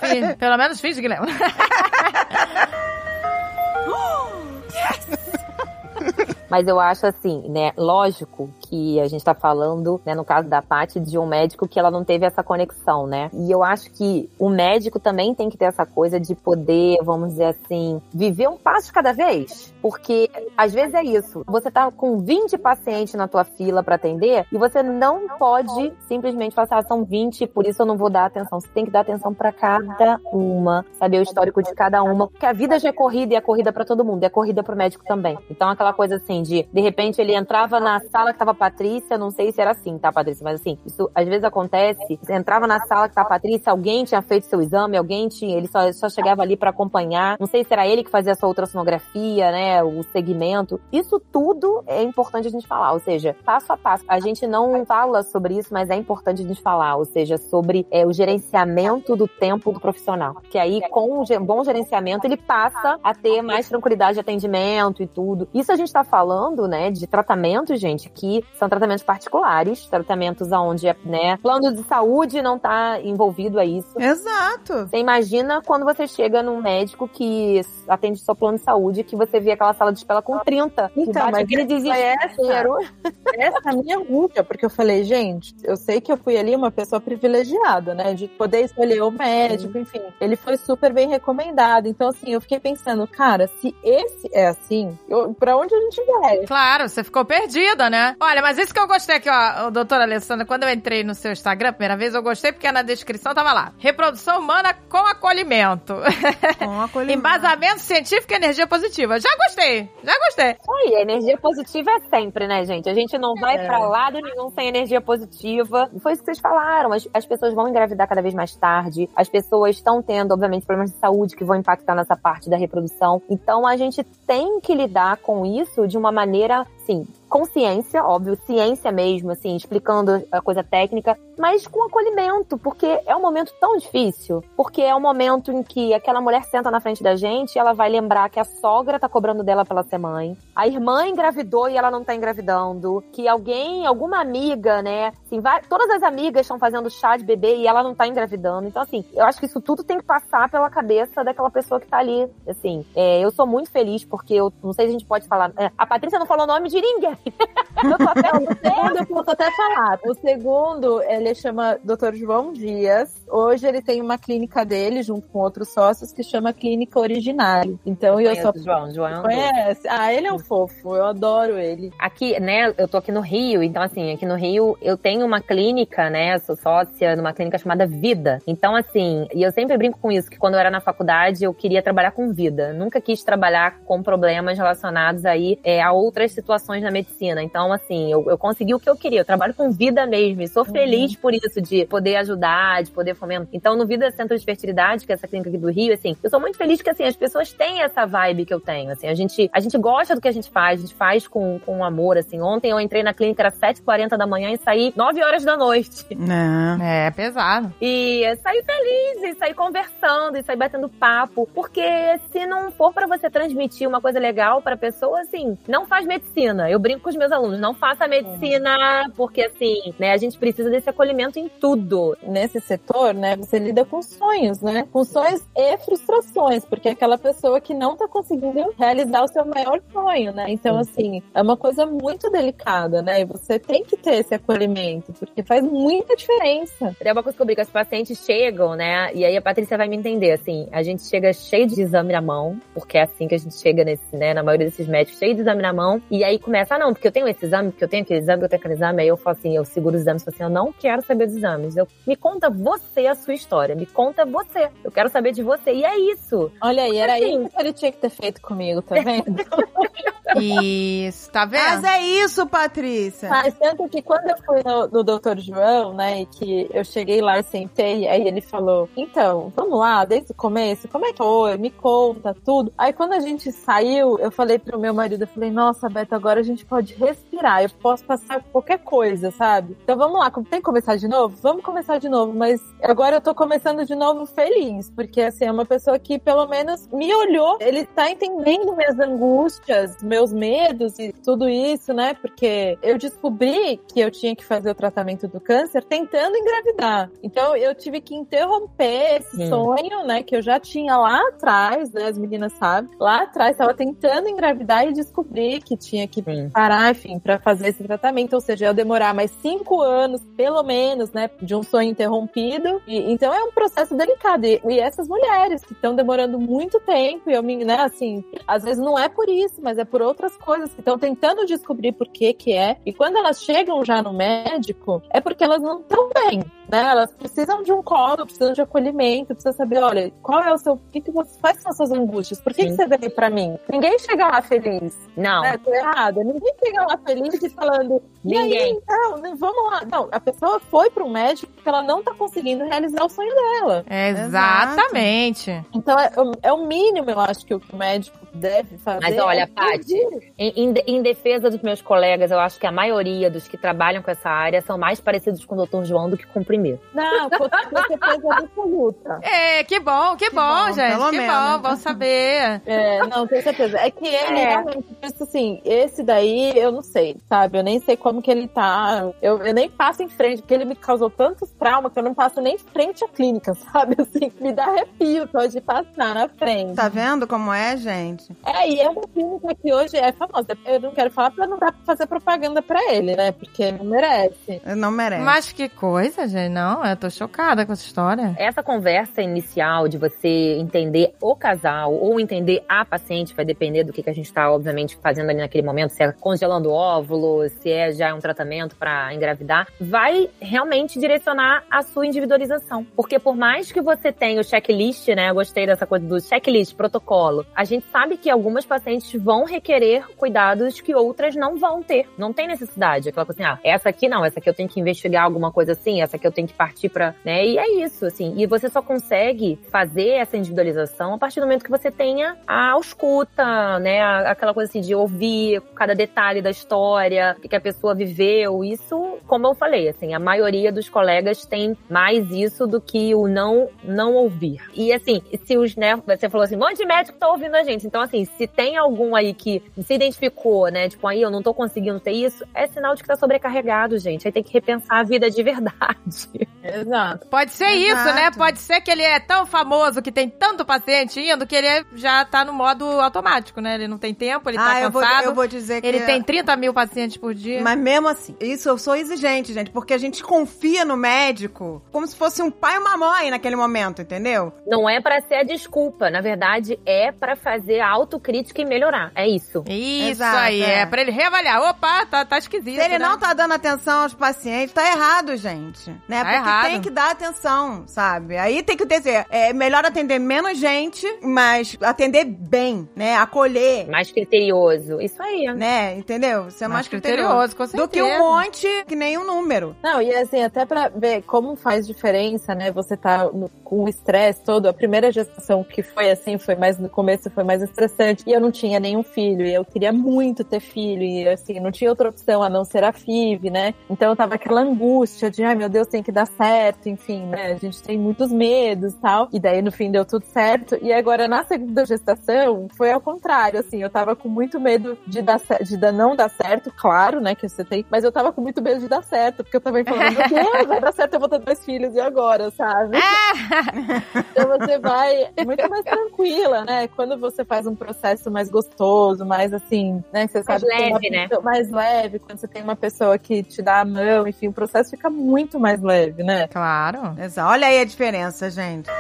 Fi- pelo menos finge que lembra. Mas eu acho assim, né? Lógico que a gente tá falando, né, no caso da Paty, de um médico que ela não teve essa conexão, né? E eu acho que o médico também tem que ter essa coisa de poder, vamos dizer assim, viver um passo de cada vez. Porque às vezes é isso. Você tá com 20 pacientes na tua fila pra atender e você não pode simplesmente falar, assim, ah, são 20, por isso eu não vou dar atenção. Você tem que dar atenção pra cada uma, saber o histórico de cada uma, porque a vida já é corrida e é corrida pra todo mundo, é corrida pro médico também. Então aquela coisa assim de, de repente ele entrava na sala que tava a Patrícia, não sei se era assim, tá, Patrícia, mas assim, isso às vezes acontece, você entrava na sala que tá a Patrícia, alguém tinha feito seu exame, alguém tinha, ele só, só chegava ali pra acompanhar, não sei se era ele que fazia a sua ultrassonografia, né, o segmento. Isso tudo é importante a gente falar, ou seja, passo a passo. A gente não fala sobre isso, mas é importante a gente falar, ou seja, sobre é, o gerenciamento do tempo do profissional. Que aí, com um bom gerenciamento, ele passa a ter mais tranquilidade de atendimento e tudo. Isso a gente tá falando, né, de tratamentos, gente, que são tratamentos particulares, tratamentos onde, né, plano de saúde não tá envolvido a isso. Exato. Você imagina quando você chega num médico que atende só plano de saúde, que você vê aquela sala de espera com 30. e Então, mas aquele desespero. Essa é a minha angústia, porque eu falei, gente, eu sei que eu fui ali uma pessoa privilegiada, né? De poder escolher o médico, enfim. Ele foi super bem recomendado. Então, assim, eu fiquei pensando, cara, se esse é assim, eu, pra onde a gente vai? Claro, você ficou perdida, né? Olha, mas isso que eu gostei aqui, ó, doutora Alessandra, quando eu entrei no seu Instagram, a primeira vez eu gostei porque na descrição tava lá. Reprodução humana com acolhimento. Com acolhimento. Embasamento científico e energia positiva. Já gostei, já gostei. Isso aí, energia positiva é sempre, né, gente? A gente não vai É. pra lado nenhum sem energia positiva. Foi isso que vocês falaram. As, as pessoas vão engravidar cada vez mais tarde. As pessoas estão tendo, obviamente, problemas de saúde que vão impactar nessa parte da reprodução. Então, a gente tem que lidar com isso de uma maneira, sim, consciência, óbvio, ciência mesmo, assim, explicando a coisa técnica, mas com acolhimento, porque é um momento tão difícil, porque é um momento em que aquela mulher senta na frente da gente e ela vai lembrar que a sogra tá cobrando dela pela ser mãe, a irmã engravidou e ela não tá engravidando, que alguém, alguma amiga, né, assim, vai, todas as amigas estão fazendo chá de bebê e ela não tá engravidando, então assim, eu acho que isso tudo tem que passar pela cabeça daquela pessoa que tá ali, assim, é, eu sou muito feliz porque eu, não sei se a gente pode falar, é, a Patrícia não falou o nome de ninguém, eu tô até O segundo eu posso até falar. O segundo, ele chama Dr. João Dias. Hoje ele tem uma clínica dele, junto com outros sócios, que chama Clínica Originário. Então eu sou. João, João. Conhece? Ah, ele é um fofo, eu adoro ele. Aqui, né, eu tô aqui no Rio, então assim, aqui no Rio eu tenho uma clínica, né, sou sócia numa clínica chamada Vida. Então assim, e eu sempre brinco com isso, que quando eu era na faculdade eu queria trabalhar com vida. Nunca quis trabalhar com problemas relacionados aí é, a outras situações na medicina. Então assim, eu, eu consegui o que eu queria, eu trabalho com vida mesmo e sou feliz por isso, de poder ajudar, de poder fomentar. Então no Vida Centro de Fertilidade, que é essa clínica aqui do Rio, assim, eu sou muito feliz que assim, as pessoas têm essa vibe que eu tenho, assim, a gente, a gente gosta do que a gente faz, a gente faz com, com amor, assim. Ontem eu entrei na clínica, era 7h40 da manhã e saí 9 horas da noite. Não. É, pesado. E saí feliz, e saí conversando, e saí batendo papo. Porque se não for pra você transmitir uma coisa legal pra pessoa, assim, não faz medicina. Eu brinco com os meus alunos, não faça medicina, porque assim, né, a gente precisa desse acolhimento em tudo. Nesse setor, né, você lida com sonhos, né? Com sonhos e frustrações, porque é aquela pessoa que não tá conseguindo realizar o seu maior sonho, né? Então, assim, é uma coisa muito delicada, né? E você tem que ter esse acolhimento, porque faz muita diferença. É uma coisa que eu brinco, as pacientes chegam, né? E aí a Patrícia vai me entender, assim, a gente chega cheio de exame na mão, porque é assim que a gente chega nesse, né, na maioria desses médicos, cheio de exame na mão, e aí começa, ah, não, porque eu tenho esse exame, porque eu tenho aquele exame, eu tenho aquele exame, aí eu falo assim, eu seguro os exames, falo assim, eu não quero saber dos exames, eu, me conta você a sua história, me conta você, eu quero saber de você, e é isso. Olha aí, era assim, isso que ele tinha que ter feito comigo, tá vendo? Isso, tá vendo? Mas é isso, Patrícia. Mas tanto que quando eu fui no, no Dr. João, né, e que eu cheguei lá e sentei, aí ele falou, então, vamos lá, desde o começo, como é que foi? Me conta tudo. Aí quando a gente saiu, eu falei pro meu marido, eu falei, nossa, Beto, agora a gente pode respirar, eu posso passar qualquer coisa, sabe? Então vamos lá, tem que começar de novo? Vamos começar de novo, mas agora eu tô começando de novo feliz, porque assim, é uma pessoa que pelo menos me olhou, ele tá entendendo minhas angústias, meus medos e tudo isso, né? Porque eu descobri que eu tinha que fazer o tratamento do câncer tentando engravidar. Então eu tive que interromper esse hum. sonho, né? Que eu já tinha lá atrás, né? As meninas sabem. Lá atrás estava tentando engravidar e descobri que tinha que hum. Parar, enfim, para fazer esse tratamento. Ou seja, eu demorar mais cinco anos, pelo menos, né? De um sonho interrompido. E, então é um processo delicado. E, e essas mulheres que estão demorando muito tempo, eu me, né? Assim, às vezes não é por isso, mas é por outras coisas que estão tentando descobrir por que que é. E quando elas chegam já no médico, é porque elas não estão bem, né? Elas precisam de um colo, precisam de acolhimento, precisam saber, olha, qual é o seu, o que que você, quais são as suas angústias? Por que, que você veio pra mim? Ninguém chega lá feliz. Não. Né? Tô errada. Ninguém chega lá feliz e falando, Ninguém. Aí, então, vamos lá. Não, a pessoa foi para um médico porque ela não tá conseguindo realizar o sonho dela. Exatamente. Então é, é, o mínimo, eu acho, que o médico deve fazer. Mas olha, é Paty, em, em, defesa dos meus colegas, eu acho que a maioria dos que trabalham com essa área são mais parecidos com o Dr. João do que com o primeiro. Não, com certeza absoluta. É, que bom, que, que bom, bom, gente. Que menos. bom, bom saber. É, não, tenho certeza. É que ele é. realmente, assim, esse daí eu não sei, sabe? Eu nem sei como que ele tá. Eu, eu nem passo em frente, porque ele me causou tantos traumas que eu não passo nem em frente à clínica, sabe? Assim, me dá arrepio só de passar na frente. Tá vendo como é, gente? É, e é uma clínica que hoje é famosa. Eu não quero falar pra não dar pra fazer propaganda pra ele, né? Porque não merece. Não merece. Mas que coisa, gente. Não, eu tô chocada com essa história. Essa conversa inicial de você entender o casal ou entender a paciente, vai depender do que, que a gente tá, obviamente, fazendo ali naquele momento, se é congelando óvulo, se é já um tratamento para engravidar, vai realmente direcionar a sua individualização. Porque por mais que você tenha o checklist, né? Eu gostei dessa coisa do checklist, protocolo. A gente sabe que algumas pacientes vão requerer cuidados que outras não vão ter. Não tem necessidade. Aquela coisa assim, ah, essa aqui não, essa aqui eu tenho que investigar alguma coisa assim, essa aqui eu tenho que partir para, né? E é isso, assim. E você só consegue fazer essa individualização a partir do momento que você tenha a escuta, né? Aquela coisa assim de ouvir cada detalhe da história, o que a pessoa viveu. Isso, como eu falei, assim, a maioria dos colegas tem mais isso do que o não não ouvir. E assim, se os, né, você falou assim, um monte de médico tá ouvindo a gente. Então, assim, se tem algum aí que se identificou, né, tipo, aí eu não tô conseguindo ter isso, é sinal de que tá sobrecarregado, gente. Aí tem que repensar a vida de verdade. Exato. Pode ser Exato. isso, né? Pode ser que ele é tão famoso, que tem tanto paciente indo, que ele é, já tá no modo automático, né? Ele não tem tempo, ele tá ah, cansado. Eu vou, eu vou dizer que... Ele tem 30 mil pacientes por dia. Mas mesmo assim, isso eu sou exigente, gente, porque a gente confia no médico como se fosse um pai e uma mãe naquele momento, entendeu? Não é para ser a desculpa, na verdade é para fazer a autocrítica e melhorar. É isso. Isso Exato, aí, é, é para ele reavaliar. Opa, tá, tá esquisito. Se ele né? não tá dando atenção aos pacientes, tá errado, gente. Né? Tá Porque errado. tem que dar atenção, sabe? Aí tem que dizer, é melhor atender menos gente, mas atender bem, né? Acolher. Mais criterioso. Isso aí. Né? Entendeu? Ser mais, mais criterioso. criterioso com certeza. Do que um monte que nem um número. Não, e assim, até pra ver como faz diferença, né? Você tá no, com o estresse todo. A primeira gestação que foi assim, foi mais no começo, foi mais estressante. E eu não tinha nenhum filho. E eu queria muito ter filho. E assim, não tinha outra opção a não ser a FIV, né? Então eu tava aquela angústia de, ai meu Deus, tem que dar certo enfim, né? A gente tem muitos medos e tal. E daí, no fim, deu tudo certo. E agora, na segunda gestação, foi ao contrário, assim. Eu tava com muito medo de, dar, de não dar certo, claro, né? Que você tem. Mas eu tava com muito medo de dar certo, porque eu também falando, meu Deus, vai dar certo, eu vou ter dois filhos, e agora, sabe? então você vai muito mais tranquila, né? Quando você faz um processo mais gostoso, mais assim, né? Você mais sabe leve, né? Mais leve, quando você tem uma pessoa que te dá a mão, enfim, o processo fica muito mais leve, né? Claro. Exato. Olha aí a diferença, gente.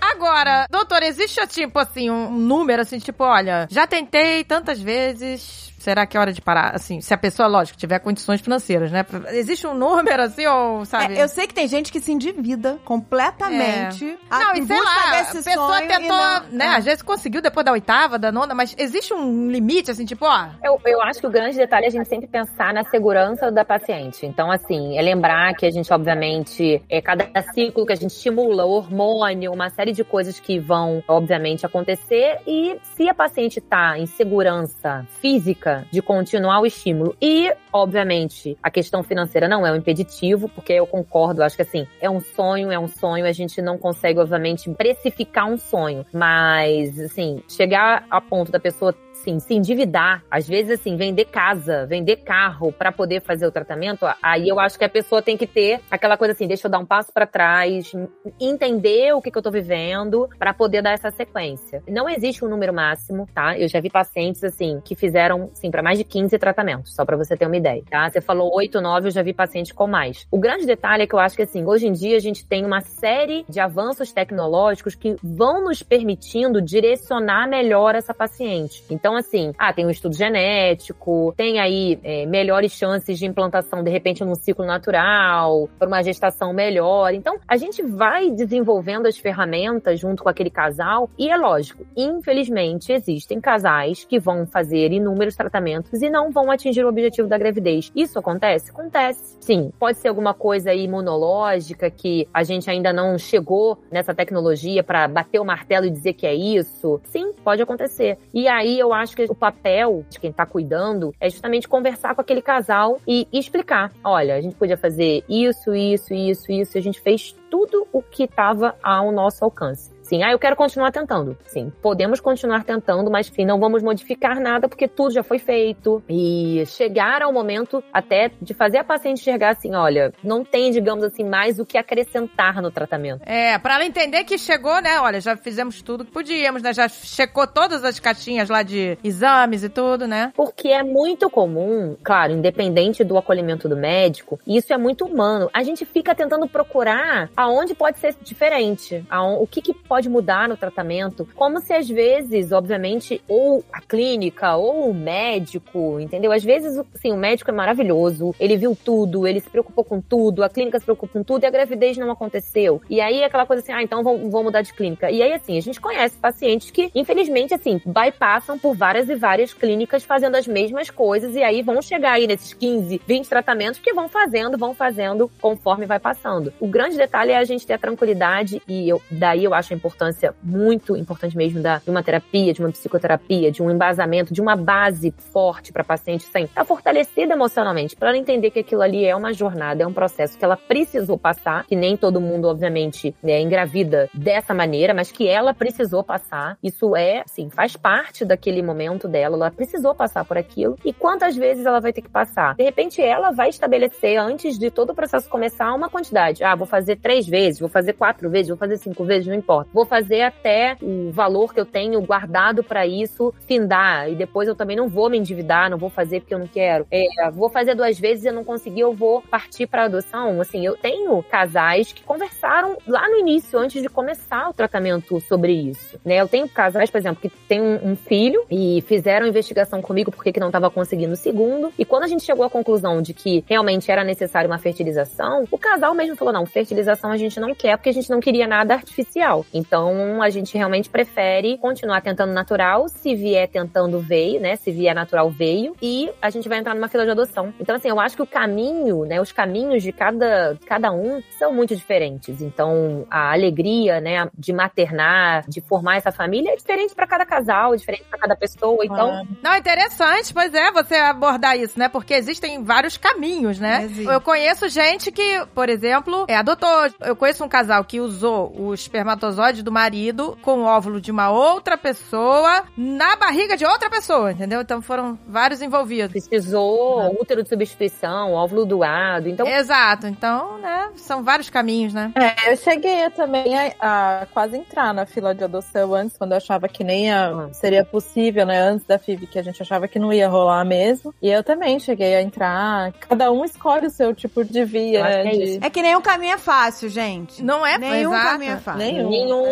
Agora, doutor, existe tipo assim um número assim, tipo, olha, já tentei tantas vezes, será que é hora de parar? Assim, se a pessoa, lógico, tiver condições financeiras, né? Existe um número assim, ou sabe? É, eu sei que tem gente que se endivida completamente. É. Não, e sei lá, a pessoa tentou, não, né? É. Às vezes conseguiu depois da oitava, da nona, mas existe um limite, assim, tipo, ó. Eu, eu acho que o grande detalhe é a gente sempre pensar na segurança da paciente. Então, assim, é lembrar que a gente, obviamente, é cada ciclo que a gente estimula, hormônio, uma série de coisas que vão, obviamente, acontecer. E se a paciente tá em segurança física, de continuar o estímulo. E, obviamente, a questão financeira não é um impeditivo, porque eu concordo, acho que assim, é um sonho, é um sonho, a gente não consegue, obviamente, precificar um sonho. Mas, assim, chegar a ponto da pessoa assim, se endividar, às vezes, assim, vender casa, vender carro para poder fazer o tratamento, aí eu acho que a pessoa tem que ter aquela coisa assim, deixa eu dar um passo para trás, entender o que, que eu tô vivendo para poder dar essa sequência. Não existe um número máximo, tá? Eu já vi pacientes, assim, que fizeram, assim, para mais de 15 tratamentos, só para você ter uma ideia, tá? Você falou 8, 9, eu já vi pacientes com mais. O grande detalhe é que eu acho que, assim, hoje em dia a gente tem uma série de avanços tecnológicos que vão nos permitindo direcionar melhor essa paciente. Então, então, assim, ah, tem um estudo genético, tem aí é, melhores chances de implantação, de repente, num ciclo natural, para uma gestação melhor. Então, a gente vai desenvolvendo as ferramentas junto com aquele casal, e é lógico, infelizmente, existem casais que vão fazer inúmeros tratamentos e não vão atingir o objetivo da gravidez. Isso acontece? Acontece. Sim, pode ser alguma coisa imunológica que a gente ainda não chegou nessa tecnologia para bater o martelo e dizer que é isso. Sim, pode acontecer. E aí eu acho acho que o papel de quem tá cuidando é justamente conversar com aquele casal e, explicar: olha, a gente podia fazer isso, isso, isso, isso, a gente fez tudo o que estava ao nosso alcance. Sim, ah, eu quero continuar tentando. Sim, podemos continuar tentando, mas enfim, não vamos modificar nada porque tudo já foi feito. E chegar ao momento até de fazer a paciente enxergar assim, olha, não tem, digamos assim, mais o que acrescentar no tratamento. É, para ela entender que chegou, né? Olha, já fizemos tudo que podíamos, né? Já checou todas as caixinhas lá de exames e tudo, né? Porque é muito comum, claro, independente do acolhimento do médico, isso é muito humano. A gente fica tentando procurar aonde pode ser diferente, aonde, o que, que pode pode mudar no tratamento, como se às vezes, obviamente, ou a clínica ou o médico, entendeu? Às vezes, sim, o médico é maravilhoso, ele viu tudo, ele se preocupou com tudo, a clínica se preocupou com tudo e a gravidez não aconteceu. E aí aquela coisa assim, ah, então vou, vou mudar de clínica. E aí, assim, a gente conhece pacientes que, infelizmente, assim, bypassam por várias e várias clínicas fazendo as mesmas coisas e aí vão chegar aí nesses 15, 20 tratamentos que vão fazendo, vão fazendo conforme vai passando. O grande detalhe é a gente ter a tranquilidade e eu, daí eu acho a importância muito importante mesmo da, de uma terapia, de uma psicoterapia, de um embasamento, de uma base forte para paciente sem estar tá fortalecida emocionalmente, para ela entender que aquilo ali é uma jornada, é um processo que ela precisou passar, que nem todo mundo, obviamente, né, engravida dessa maneira, mas que ela precisou passar. Isso é, assim, faz parte daquele momento dela, ela precisou passar por aquilo. E quantas vezes ela vai ter que passar? De repente, ela vai estabelecer, antes de todo o processo começar, uma quantidade. Ah, vou fazer três vezes, vou fazer quatro vezes, vou fazer cinco vezes, não importa vou fazer até o valor que eu tenho guardado para isso findar. E depois eu também não vou me endividar, não vou fazer porque eu não quero. É, vou fazer duas vezes e eu não consegui, eu vou partir para adoção. Assim, eu tenho casais que conversaram lá no início, antes de começar o tratamento sobre isso. Né? Eu tenho casais, por exemplo, que têm um, um filho e fizeram investigação comigo porque que não estava conseguindo o segundo. E quando a gente chegou à conclusão de que realmente era necessário uma fertilização, o casal mesmo falou: não, fertilização a gente não quer porque a gente não queria nada artificial. Então a gente realmente prefere continuar tentando natural, se vier tentando veio, né? Se vier natural veio, e a gente vai entrar numa fila de adoção. Então, assim, eu acho que o caminho, né? Os caminhos de cada, cada um são muito diferentes. Então, a alegria, né, de maternar, de formar essa família é diferente para cada casal, é diferente para cada pessoa. Então, Não, é interessante, pois é, você abordar isso, né? Porque existem vários caminhos, né? Existe. Eu conheço gente que, por exemplo, é adotou. Eu conheço um casal que usou o espermatozoide do marido com o óvulo de uma outra pessoa na barriga de outra pessoa, entendeu? Então foram vários envolvidos. precisou útero de substituição, óvulo doado. Então, Exato. Então, né, são vários caminhos, né? É, eu cheguei também a, a quase entrar na fila de adoção antes, quando eu achava que nem a- Ah. seria possível, né? Antes da FIV, que a gente achava que não ia rolar mesmo. E eu também cheguei a entrar. Cada um escolhe o seu tipo de via. É de-. É que nenhum caminho é fácil, gente. Não é Nenhum exato. caminho é fácil. Nenhum. nenhum,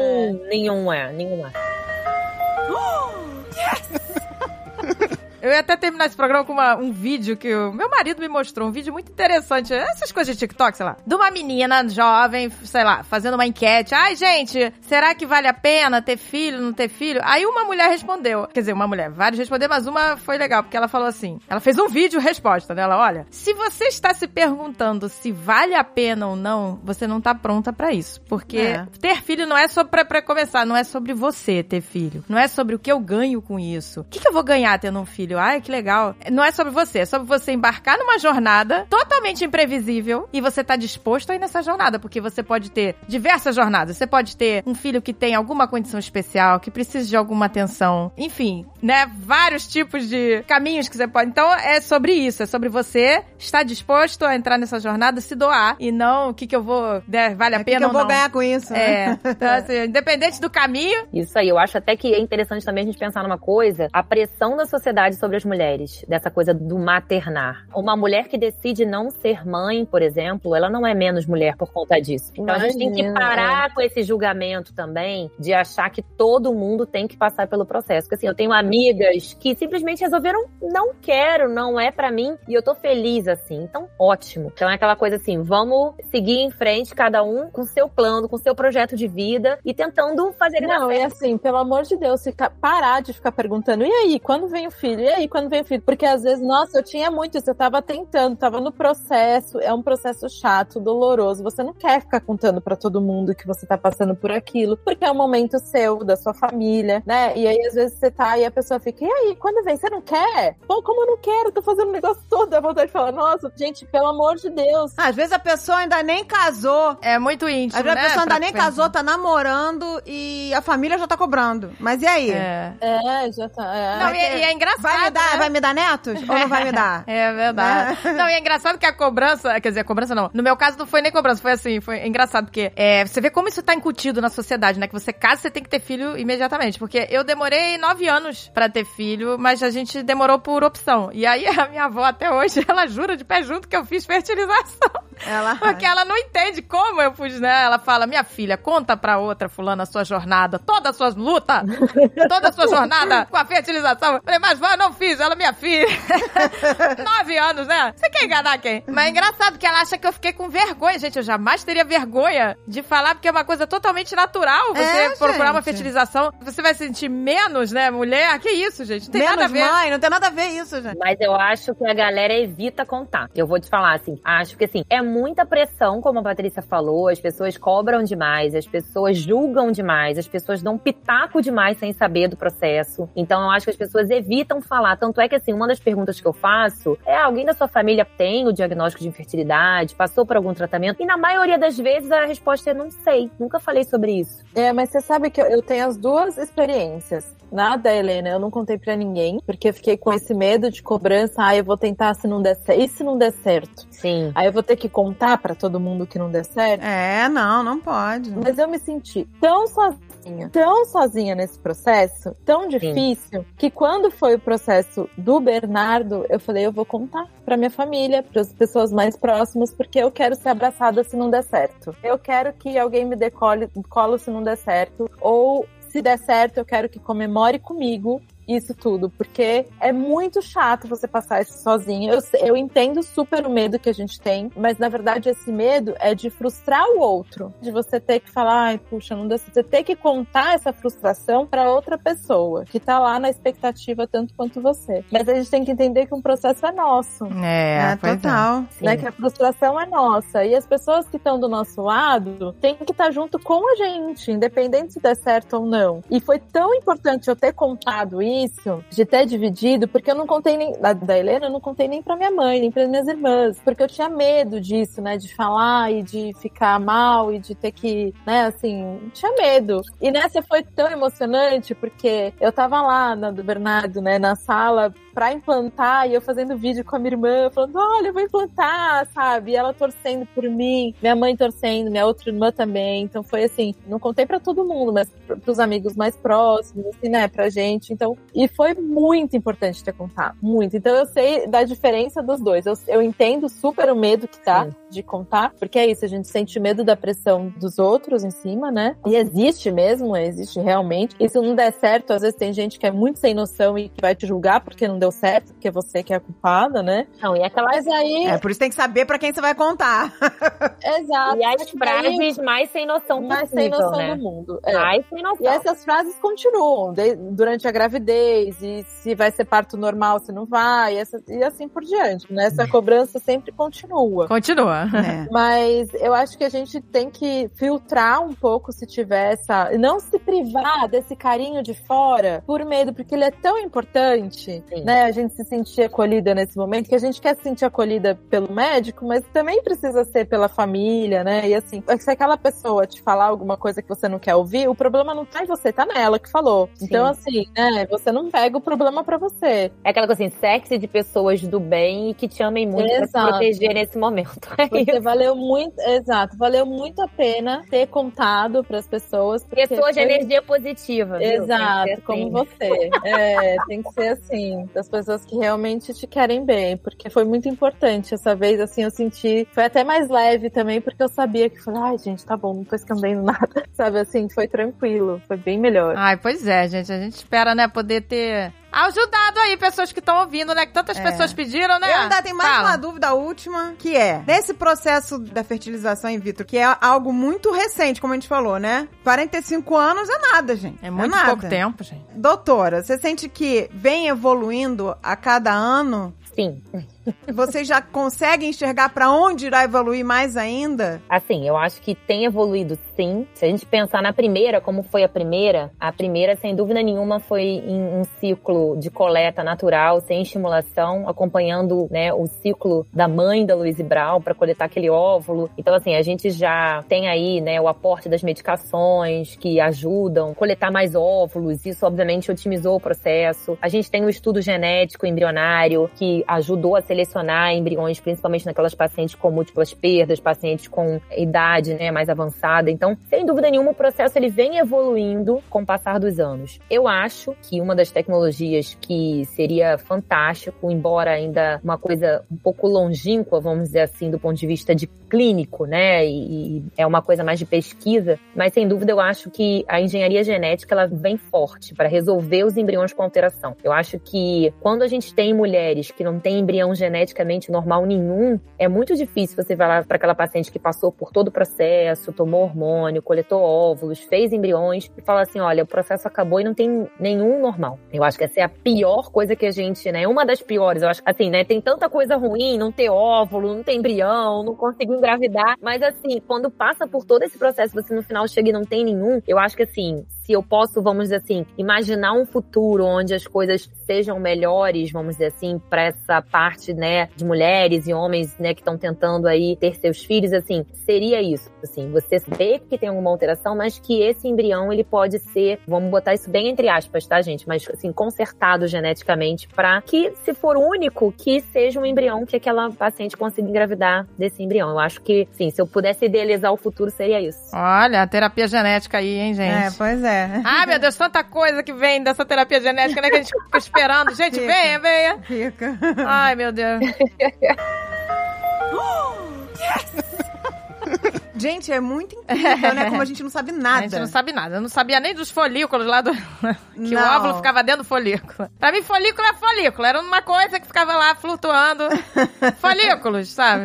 nenhum é, nenhum é. Eu ia até terminar esse programa com uma- um vídeo que o meu marido me mostrou, um vídeo muito interessante, essas coisas de TikTok, sei lá, de uma menina jovem, sei lá, fazendo uma enquete. Ai, gente, será que vale a pena ter filho, não ter filho? Aí uma mulher respondeu, quer dizer, uma mulher, vários responderam, mas uma foi legal, porque ela falou assim, ela fez um vídeo resposta dela, olha, se você está se perguntando se vale a pena ou não, você não tá pronta pra isso, porque É. ter filho não é só pra, pra começar, não é sobre você ter filho, não é sobre o que eu ganho com isso. O que, que eu vou ganhar tendo um filho? Ai, que legal. Não é sobre você, é sobre você embarcar numa jornada totalmente imprevisível e você tá disposto a ir nessa jornada, porque você pode ter diversas jornadas. Você pode ter um filho que tem alguma condição especial, que precisa de alguma atenção, enfim, né? Vários tipos de caminhos que você pode. Então é sobre isso, é sobre você estar disposto a entrar nessa jornada, se doar e não o que que eu vou, né, vale a É o que pena que eu ou vou não. ganhar com isso? né? É, então, assim, independente do caminho, Isso aí, eu acho até que é interessante também a gente pensar numa coisa, a pressão da sociedade sobre as mulheres, dessa coisa do maternar. Uma mulher que decide não ser mãe, por exemplo, ela não é menos mulher por conta disso. Então a gente tem que Imagina, parar com esse julgamento também de achar que todo mundo tem que passar pelo processo. Porque assim, eu tenho amigas que simplesmente resolveram não quero, não é pra mim e eu tô feliz assim. Então, ótimo. Então é aquela coisa assim, vamos seguir em frente cada um com seu plano, com seu projeto de vida e tentando fazer Não, e assim, pelo amor de Deus, ficar, parar de ficar perguntando, e aí, quando vem o filho? E aí, quando vem o filho? Porque às vezes, nossa, eu tinha muito isso, eu tava tentando, tava no processo, é um processo chato, doloroso, você não quer ficar contando pra todo mundo que você tá passando por aquilo, porque é um momento seu, da sua família, né? E aí, às vezes, você tá e a pessoa fica, e aí, quando vem? Você não quer? Pô, como eu não quero? Tô fazendo um negócio todo, dá vontade de falar, nossa, gente, pelo amor de Deus. Às vezes a pessoa ainda nem casou. é muito íntimo, Às vezes né? a pessoa ainda pra nem pensar. casou, tá namorando e a família já tá cobrando. Mas e aí? É. É, já tá. É. Não, e, e é engraçado. Vai me dar, né? vai me dar netos? Ou não vai me dar? É verdade. Não, e é engraçado que a cobrança, quer dizer, a cobrança não. No meu caso não foi nem cobrança, foi assim, foi engraçado, porque é, você vê como isso tá incutido na sociedade, né? Que você casa, você tem que ter filho imediatamente. Porque eu demorei nove anos pra ter filho, mas a gente demorou por opção. E aí a minha avó até hoje, ela jura de pé junto que eu fiz fertilização. Ela. Porque ela não entende como eu pude, né? Ela fala, minha filha, conta pra outra fulana a sua jornada, todas as suas lutas, toda a sua jornada com a fertilização. Eu Falei, mas vó, eu não fiz, ela é minha filha. Nove anos, né? Você quer enganar quem? Mas é engraçado que ela acha que eu fiquei com vergonha. Gente, eu jamais teria vergonha de falar, porque é uma coisa totalmente natural você É, procurar uma gente. fertilização. Você vai se sentir menos, né, mulher? Que isso, gente? Não tem Menos nada a ver. mãe, não tem nada a ver isso, gente. Mas eu acho que a galera evita contar. Eu vou te falar assim, acho que assim, é muita pressão, como a Patrícia falou, as pessoas cobram demais, as pessoas julgam demais, as pessoas dão pitaco demais sem saber do processo. Então eu acho que as pessoas evitam falar. Tanto é que assim, uma das perguntas que eu faço é: alguém da sua família tem o diagnóstico de infertilidade, passou por algum tratamento? E na maioria das vezes a resposta é não sei, nunca falei sobre isso. É, mas você sabe que eu, tenho as duas experiências. Nada, Helena, eu não contei pra ninguém, porque eu fiquei com esse medo de cobrança. Ah, eu vou tentar se não der certo. E se não der certo? Sim. Aí eu vou ter que contar pra todo mundo que não der certo? É, não, não pode. Mas eu me senti tão sozinha, tão sozinha nesse processo, tão difícil, que quando foi o processo do Bernardo, eu falei, eu vou contar pra minha família, para as pessoas mais próximas, porque eu quero ser abraçada se não der certo. Eu quero que alguém me dê colo, colo se não der certo, ou se der certo, eu quero que comemore comigo isso tudo, porque é muito chato você passar isso sozinho. Eu, eu entendo super o medo que a gente tem, mas na verdade esse medo é de frustrar o outro, de você ter que falar, ai, puxa, não deu certo. Você ter que contar essa frustração para outra pessoa que tá lá na expectativa tanto quanto você. Mas a gente tem que entender que um processo é nosso. É, É, pois total. Né, que a frustração é nossa. E as pessoas que estão do nosso lado têm que estar junto com a gente, independente se der certo ou não. E foi tão importante eu ter contado isso, de ter dividido, porque eu não contei nem. Da, da Helena, eu não contei nem pra minha mãe, nem para minhas irmãs. Porque eu tinha medo disso, né? De falar e de ficar mal e de ter que, né, assim, tinha medo. E nessa foi tão emocionante, porque eu tava lá na do Bernardo, né, na sala pra implantar e eu fazendo vídeo com a minha irmã, falando, olha, eu vou implantar, sabe? E ela torcendo por mim, minha mãe torcendo, minha outra irmã também. Então foi assim, não contei pra todo mundo, mas pr- pros amigos mais próximos, assim, né, pra gente. Então, e foi muito importante ter contado, muito. Então eu sei da diferença dos dois. Eu, eu entendo super o medo que tá de contar, porque é isso, a gente sente medo da pressão dos outros em cima, né? E existe mesmo, existe realmente. E se não der certo, às vezes tem gente que é muito sem noção e que vai te julgar porque não deu certo, porque você que é a culpada, né? Não, e aquela Mas aí, É, por isso tem que saber pra quem você vai contar. exato. E as frases mais sem noção mais possível, sem noção né? do mundo. É. Mais sem noção. E essas frases continuam de- durante a gravidez, e se vai ser parto normal, se não vai, e, essa- e assim por diante. Né? Essa cobrança sempre continua. Continua. É. Mas eu acho que a gente tem que filtrar um pouco se tiver essa. Não se privar desse carinho de fora por medo, porque ele é tão importante, Sim. né? A gente se sentir acolhida nesse momento, que a gente quer se sentir acolhida pelo médico, mas também precisa ser pela família, né? E assim, se aquela pessoa te falar alguma coisa que você não quer ouvir, o problema não tá em você, tá nela que falou. Sim. Então, assim, né? Você não pega o problema pra você. É aquela coisa assim, sexy de pessoas do bem e que te amem muito pra te Exato. proteger nesse momento. É Porque isso. valeu muito, exato, valeu muito a pena ter contado pras pessoas. porque Pessoas de foi- energia positiva. viu? Exato, ser como assim. você. É, tem que ser assim, das pessoas que realmente te querem bem, porque foi muito importante essa vez, assim, eu senti, foi até mais leve também, porque eu sabia que falei, ai, gente, tá bom, não tô escondendo nada, sabe, assim, foi tranquilo, foi bem melhor. Ai, pois é, gente. A gente espera, né, poder ter ajudado aí pessoas que estão ouvindo, né? Que tantas É. pessoas pediram, né? Eu ainda tenho mais Fala. uma dúvida última, que é, nesse processo da fertilização in vitro, que é algo muito recente, como a gente falou, né? 45 anos é nada, gente. É muito nada. pouco tempo, gente. Doutora, você sente que vem evoluindo a cada ano? Sim. Vocês já conseguem enxergar pra onde irá evoluir mais ainda? Assim, eu acho que tem evoluído sim. Se a gente pensar na primeira, como foi a primeira, a primeira, sem dúvida nenhuma, foi em um ciclo de coleta natural, sem estimulação, acompanhando né, o ciclo da mãe da Louise Brown para coletar aquele óvulo. Então, assim, a gente já tem aí né, o aporte das medicações que ajudam a coletar mais óvulos. Isso, obviamente, otimizou o processo. A gente tem o estudo genético embrionário que ajudou a selecionar embriões, principalmente naquelas pacientes com múltiplas perdas, pacientes com idade né, mais avançada. Então, sem dúvida nenhuma, o processo ele vem evoluindo com o passar dos anos. Eu acho que uma das tecnologias que seria fantástico, embora ainda uma coisa um pouco longínqua, vamos dizer assim, do ponto de vista de clínico, né, e, e é uma coisa mais de pesquisa, mas sem dúvida eu acho que a engenharia genética ela vem forte para resolver os embriões com alteração. Eu acho que quando a gente tem mulheres que não têm embrião geneticamente normal nenhum, é muito difícil você lá para aquela paciente que passou por todo o processo, tomou hormônio, coletou óvulos, fez embriões e fala assim: olha, o processo acabou e não tem nenhum normal. Eu acho que essa é a pior coisa que a gente, né? Uma das piores. Eu acho assim, né? Tem tanta coisa ruim, não ter óvulo, não ter embrião, não conseguir engravidar. Mas assim, quando passa por todo esse processo, você no final chega e não tem nenhum, eu acho que assim, se eu posso, vamos dizer assim, imaginar um futuro onde as coisas sejam melhores, vamos dizer assim, para essa parte, né, de mulheres e homens, né, que estão tentando aí ter seus filhos, assim, seria isso, assim, você vê que tem alguma alteração, mas que esse embrião ele pode ser, vamos botar isso bem entre aspas, tá, gente, mas assim, consertado geneticamente para que, se for único, que seja um embrião que aquela paciente consiga engravidar desse embrião. Eu acho que, sim, se eu pudesse idealizar o futuro, seria isso. Olha, a terapia genética aí, hein, gente? É, pois é. Ai, meu Deus, tanta coisa que vem dessa terapia genética, né? Que a gente fica esperando. Gente, Fica. venha, venha. Fica. Ai, meu Deus. Gente, é muito incrível, né? Como a gente não sabe A nada. gente não sabe nada. Eu não sabia nem dos folículos lá do. Que o Não. óvulo ficava dentro do folículo. Pra mim, folículo é folículo. Era uma coisa que ficava lá flutuando. Folículos, sabe?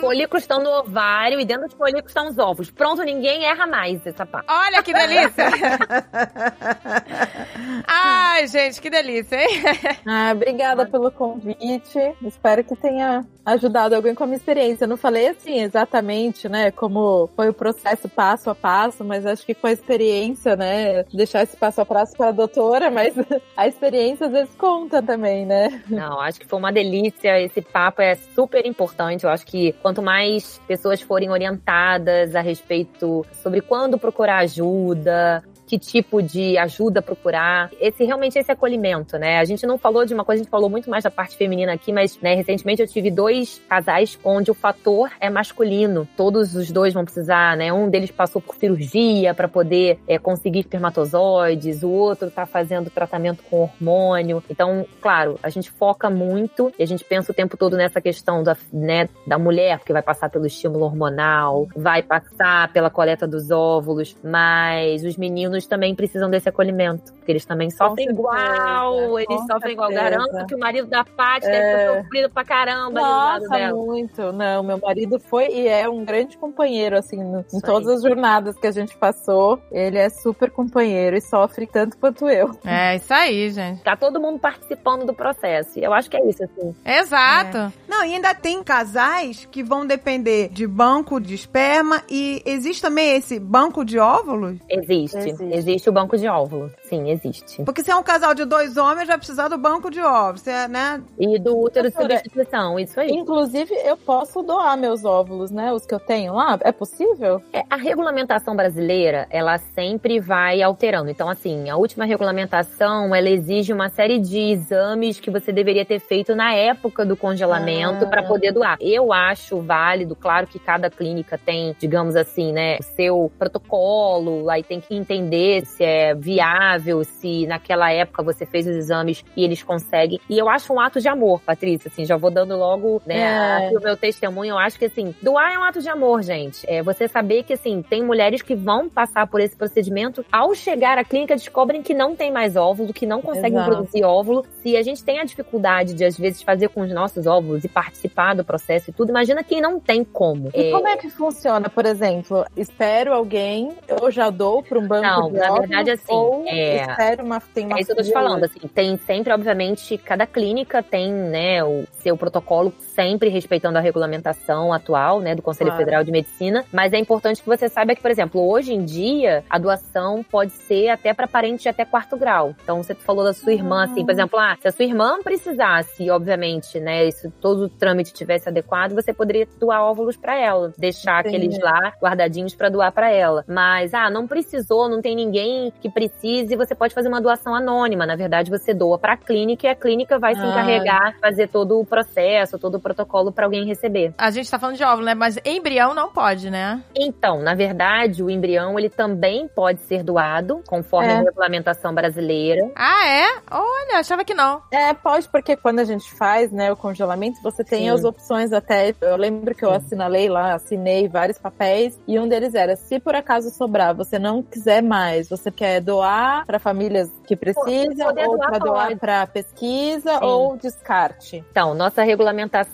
Folículos estão no ovário e dentro dos folículos estão os ovos. Pronto, ninguém erra mais essa parte. Olha que delícia! Ai, gente, que delícia, hein? Ah, obrigada pelo convite. Espero que tenha ajudado alguém com a minha experiência. Eu não falei assim exatamente, né, como foi o processo passo a passo, mas acho que com a experiência, né, deixar esse passo a passo para a doutora, mas a experiência às vezes conta também, né? Não, acho que foi uma delícia. Esse papo é super importante. Eu acho que quanto mais pessoas forem orientadas a respeito sobre quando procurar ajuda, que tipo de ajuda procurar. Esse realmente esse acolhimento, né? A gente não falou de uma coisa, a gente falou muito mais da parte feminina aqui, mas né, recentemente eu tive dois casais onde o fator é masculino. Todos os dois vão precisar, né? Um deles passou por cirurgia para poder é, conseguir espermatozoides, o outro tá fazendo tratamento com hormônio. Então, claro, a gente foca muito e a gente pensa o tempo todo nessa questão da, né, da mulher, porque vai passar pelo estímulo hormonal, vai passar pela coleta dos óvulos, mas os meninos também precisam desse acolhimento, porque eles também sofrem certeza, igual, eles com sofrem igual. certeza. Garanto que o marido da Paty deve ter sofrido pra caramba ali do lado Nossa, dela. muito. Não, meu marido foi e é um grande companheiro, assim, no- em todas aí. as jornadas que a gente passou. Ele é super companheiro e sofre tanto quanto eu. É isso aí, gente. Tá todo mundo participando do processo. E eu acho que é isso, assim. Exato. Não, e ainda tem casais que vão depender de banco de esperma e existe também esse banco de óvulos? Existe. Existe. Existe, o banco de óvulo. Sim, existe. Porque se é um casal de dois homens, vai precisar do banco de óvulos, é, né? E do útero de substituição, isso aí. Inclusive, eu posso doar meus óvulos, né? Os que eu tenho lá. É possível? É, a regulamentação brasileira, ela sempre vai alterando. Então, assim, a última regulamentação, ela exige uma série de exames que você deveria ter feito na época do congelamento Ah. para poder doar. Eu acho válido, claro que cada clínica tem, digamos assim, né, o seu protocolo, aí tem que entender se é viável, se naquela época você fez os exames e eles conseguem. E eu acho um ato de amor, Patrícia, assim, já vou dando logo, né, É. o meu testemunho. Eu acho que, assim, doar é um ato de amor, gente. É você saber que, assim, tem mulheres que vão passar por esse procedimento, ao chegar à clínica descobrem que não tem mais óvulo, que não conseguem Exato. produzir óvulo. Se a gente tem a dificuldade de, às vezes, fazer com os nossos óvulos e participar do processo e tudo, imagina quem não tem como. E É, como é que funciona, por exemplo? Espero alguém, eu já dou para um banco Não, de na verdade, assim, é- espero uma, tem uma É isso que eu tô te falando, assim, tem sempre, obviamente, cada clínica tem, né, o seu protocolo sempre respeitando a regulamentação atual, né, do Conselho Claro. Federal de Medicina, mas é importante que você saiba que, por exemplo, hoje em dia, a doação pode ser até para parentes de até quarto grau. Então, você falou da sua irmã, assim, por exemplo, ah, se a sua irmã precisasse, obviamente, né, se todo o trâmite tivesse adequado, você poderia doar óvulos para ela, deixar aqueles lá guardadinhos para doar para ela. Mas, ah, não precisou, não tem ninguém que precise, você pode fazer uma doação anônima. Na verdade, você doa para a clínica e a clínica vai se Ah. encarregar, fazer todo o processo, todo o protocolo para alguém receber. A gente tá falando de óvulo, né? Mas embrião não pode, né? Então, na verdade, o embrião ele também pode ser doado, conforme É. a regulamentação brasileira. Ah, é? Olha, achava que não. É, pode, porque quando a gente faz, né, o congelamento, você tem Sim. as opções até. Eu lembro que eu assinalei lá, assinei vários papéis, e um deles era: se por acaso sobrar, você não quiser mais, você quer doar para famílias que precisam, ou para doar para pesquisa, Sim. ou descarte. Então, nossa regulamentação,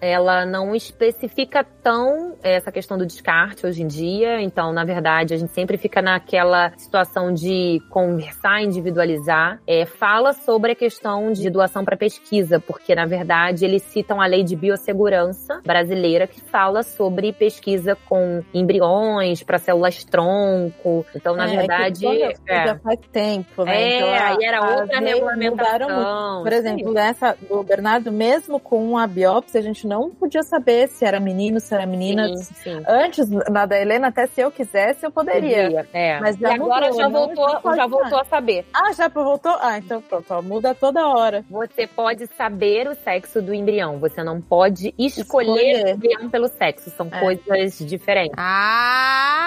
ela não especifica tão essa questão do descarte hoje em dia. Então, na verdade, a gente sempre fica naquela situação de conversar, individualizar. É, fala sobre a questão de doação para pesquisa, porque, na verdade, eles citam a lei de biossegurança brasileira que fala sobre pesquisa com embriões para células tronco. Então, na É, que verdade. eu fui, é. Já faz tempo, né? É, Então, a- aí era outra mudaram regulamentação. Por exemplo, nessa do Bernardo, mesmo com a biópsia, a gente não podia saber se era menino, se era menina. Sim, sim. Antes, na da Helena, até se eu quisesse, eu poderia. Podia, É. Mas e agora mudou, já não? voltou, já voltou a saber. Ah, já voltou? Ah, então pronto, ó, muda toda hora. Você pode saber o sexo do embrião. Você não pode escolher, Escolher. o embrião pelo sexo. São É. coisas diferentes. Ah,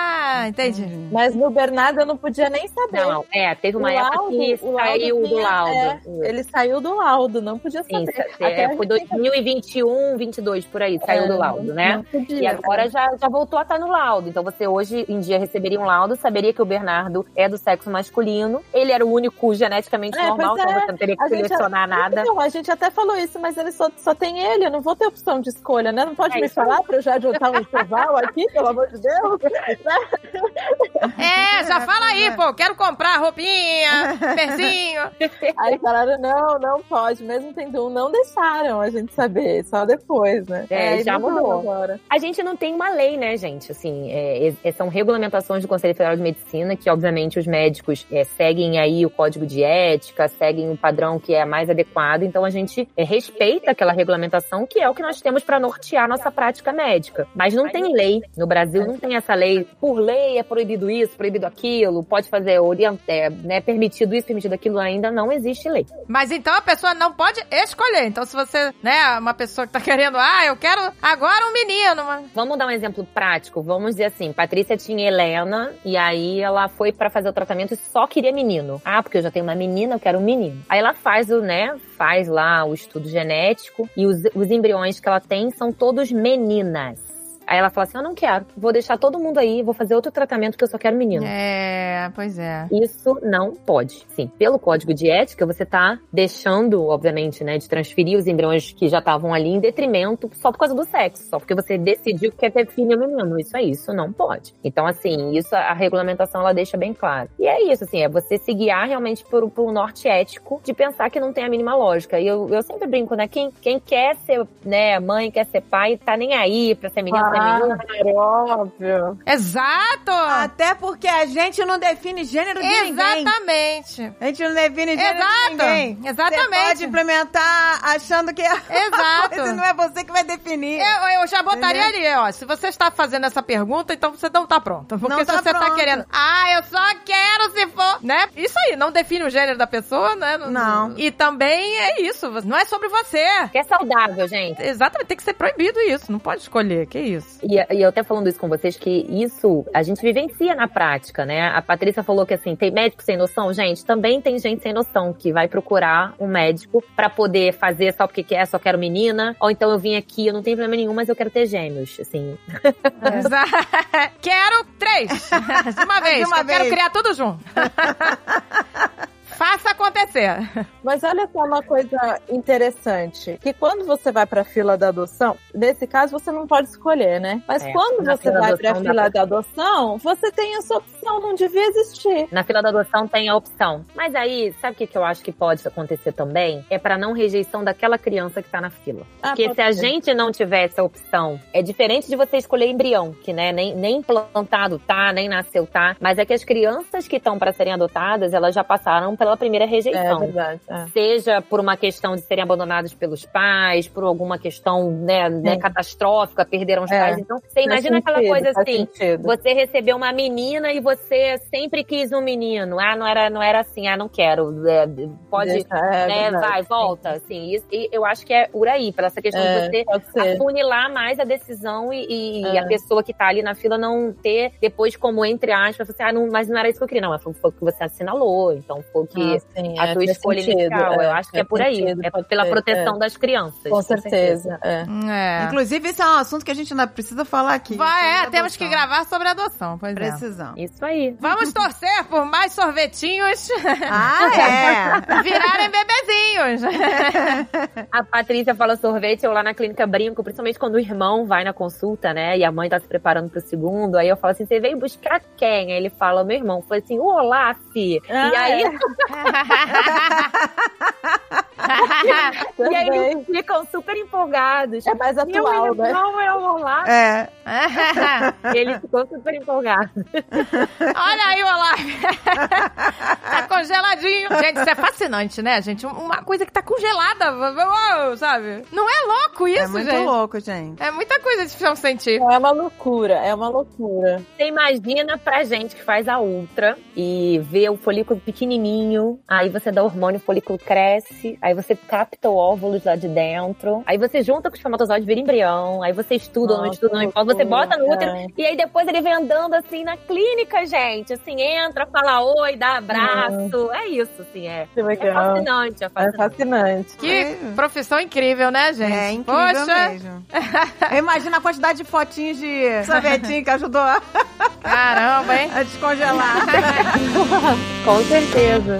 entendi. Mas no Bernardo, você não podia nem saber. Não, não. É, teve uma O época laudo- que saiu do laudo. é, ele saiu do laudo, não podia Sim, saber. é, Até foi a gente 2021, 22 por aí, saiu É, do laudo, né? Não podia. E agora já, já voltou a estar no laudo. Então você hoje em dia receberia um laudo, saberia que o Bernardo é do sexo masculino. Ele era o único geneticamente É, normal, então é. você não teria que A gente- selecionar nada. Então, a gente até falou isso, mas ele só, só tem ele, eu não vou ter opção de escolha, né? Não pode É me falar pra eu já adiantar um enxoval aqui, pelo amor de Deus? É, já fala aí, pô. Quero comprar roupinha, perzinho. Aí falaram, não, não pode, mesmo tendo um, não deixaram a gente saber, só depois, né? É, Aí já mudou mudou. agora. A gente não tem uma lei, né, gente? Assim, é, é- são regulamentações do Conselho Federal de Medicina que, obviamente, os médicos é, seguem aí o código de ética, seguem o padrão que é mais adequado. Então, a gente é, respeita aquela regulamentação que é o que nós temos para nortear nossa prática médica. Mas não tem lei. No Brasil, não tem essa lei. Por lei é proibido isso, proibido aquilo, pode fazer orient... é, né, permitido isso, permitido aquilo. Ainda não existe lei. Mas então a pessoa não pode escolher. Então, se você, né, uma pessoa que tá querendo, ah, eu quero agora um menino. mas- Vamos dar um exemplo prático. Vamos dizer assim, Patrícia tinha Helena e aí ela foi pra fazer o tratamento e só queria menino. Ah, porque eu já tenho uma menina, eu quero um menino. Aí ela faz o, né, faz lá o estudo genético e os, os embriões que ela tem são todos meninas. Aí ela fala assim: Eu não quero, vou deixar todo mundo aí, vou fazer outro tratamento que eu só quero menino. É, pois é. Isso não pode. Sim, pelo código de ética, você tá deixando, obviamente, né, de transferir os embriões que já estavam ali em detrimento só por causa do sexo, só porque você decidiu que quer ter filho ou menino. Isso é isso, não pode. Então, assim, isso a regulamentação ela deixa bem claro. E é isso, assim, é você se guiar realmente por, por um norte ético de pensar que não tem a mínima lógica. E eu, eu sempre brinco, né? Quem, quem quer ser, né, mãe, quer ser pai, tá nem aí pra ser menino. Claro, óbvio. Exato! Até porque a gente não define gênero de ninguém. Exatamente. A gente não define gênero Exato. de ninguém. Exatamente. Você pode implementar achando que é Exato. coisa, não é você que vai definir. Eu, eu já botaria ali, ó. Se você está fazendo essa pergunta, então você não tá pronta. Porque Não se tá você tá pronta. querendo, ah, eu só quero se for, né? Isso aí, não define o gênero da pessoa, né? Não. E também é isso, não é sobre você. Que é saudável, gente. Exatamente, tem que ser proibido isso, não pode escolher, que isso. E, e eu até falando isso com vocês, que isso a gente vivencia na prática, né? A Patrícia falou que assim, tem médico sem noção? Gente, também tem gente sem noção que vai procurar um médico pra poder fazer só porque quer, só quero menina. Ou então eu vim aqui, eu não tenho problema nenhum, mas eu quero ter gêmeos, assim. Exa- quero três. De uma vez. De uma eu quero vez. criar tudo junto. Faça acontecer. Mas olha só uma coisa interessante, que quando você vai pra fila da adoção, nesse caso você não pode escolher, né? Mas É, quando você vai pra adoção dá fila pra- da adoção, você tem essa opção, não devia existir. Na fila da adoção tem a opção. Mas aí, sabe o que, que eu acho que pode acontecer também? É pra não rejeição daquela criança que tá na fila. Ah, Porque se a ser. gente não tiver essa opção, é diferente de você escolher embrião, que né, nem, nem implantado tá, nem nasceu tá. Mas é que as crianças que estão pra serem adotadas, elas já passaram pela primeira É rejeição. verdade. é. Seja por uma questão de serem abandonados pelos pais, por alguma questão né, né, catastrófica, perderam os É. pais. Então, você imagina Faz aquela sentido, coisa assim, sentido. você recebeu uma menina e você sempre quis um menino. Ah, não era, não era assim, ah, não quero. É, pode, Deixa- é né, verdade. vai, volta. Assim, isso, e eu acho que é por aí, pela essa questão É, de você pode ser. afunilar mais a decisão e, e É. a pessoa que tá ali na fila não ter depois como, entre aspas, você, ah, não, mas não era isso que eu queria. Não, foi o que você assinalou, então foi o que Ah, sim, a é, tua faz escolha sentido, inicial. é, eu acho que é faz por aí. sentido, é pela ser, proteção é. das crianças. Com certeza. é. É. Inclusive, esse é um assunto que a gente ainda precisa falar aqui. Vai, é, temos que gravar sobre adoção, pois é. Precisamos. Isso aí. Vamos torcer por mais sorvetinhos Ah, é? virarem bebezinhos. A Patrícia fala sorvete, eu lá na clínica brinco, principalmente quando o irmão vai na consulta, né? E a mãe tá se preparando pro segundo. Aí eu falo assim: você veio buscar quem? Aí ele fala, meu irmão. Foi assim, o Olaf. e aí, 哈哈哈哈哈哈哈哈！E aí eles ficam super empolgados. É mais Meu atual, né? irmão é o Olaf. É. E ele ficou super empolgado. Olha aí, Olaf. tá congeladinho. Gente, isso é fascinante, né, gente? Uma coisa que tá congelada, uou, sabe? Não é louco isso, é muito gente? louco, gente. É muita coisa de ficção científica. É uma loucura, é uma loucura. Você imagina pra gente que faz a ultra e vê o folículo pequenininho, aí você dá hormônio, o folículo cresce, aí aí você capta o óvulos lá de dentro, aí você junta com o espermatozoide, vira embrião, aí você estuda ou não Nossa, estuda, não importa, você bota no útero, é. e aí depois ele vem andando assim na clínica, gente, assim, entra, fala oi, dá abraço, é isso, assim, é. Que É fascinante, é É fascinante. fascinante. Que É. profissão incrível, né, gente? É incrível Poxa, mesmo. Eu imagino a quantidade de fotinhos de sorvetinho que ajudou a caramba, hein? a descongelar. Com certeza.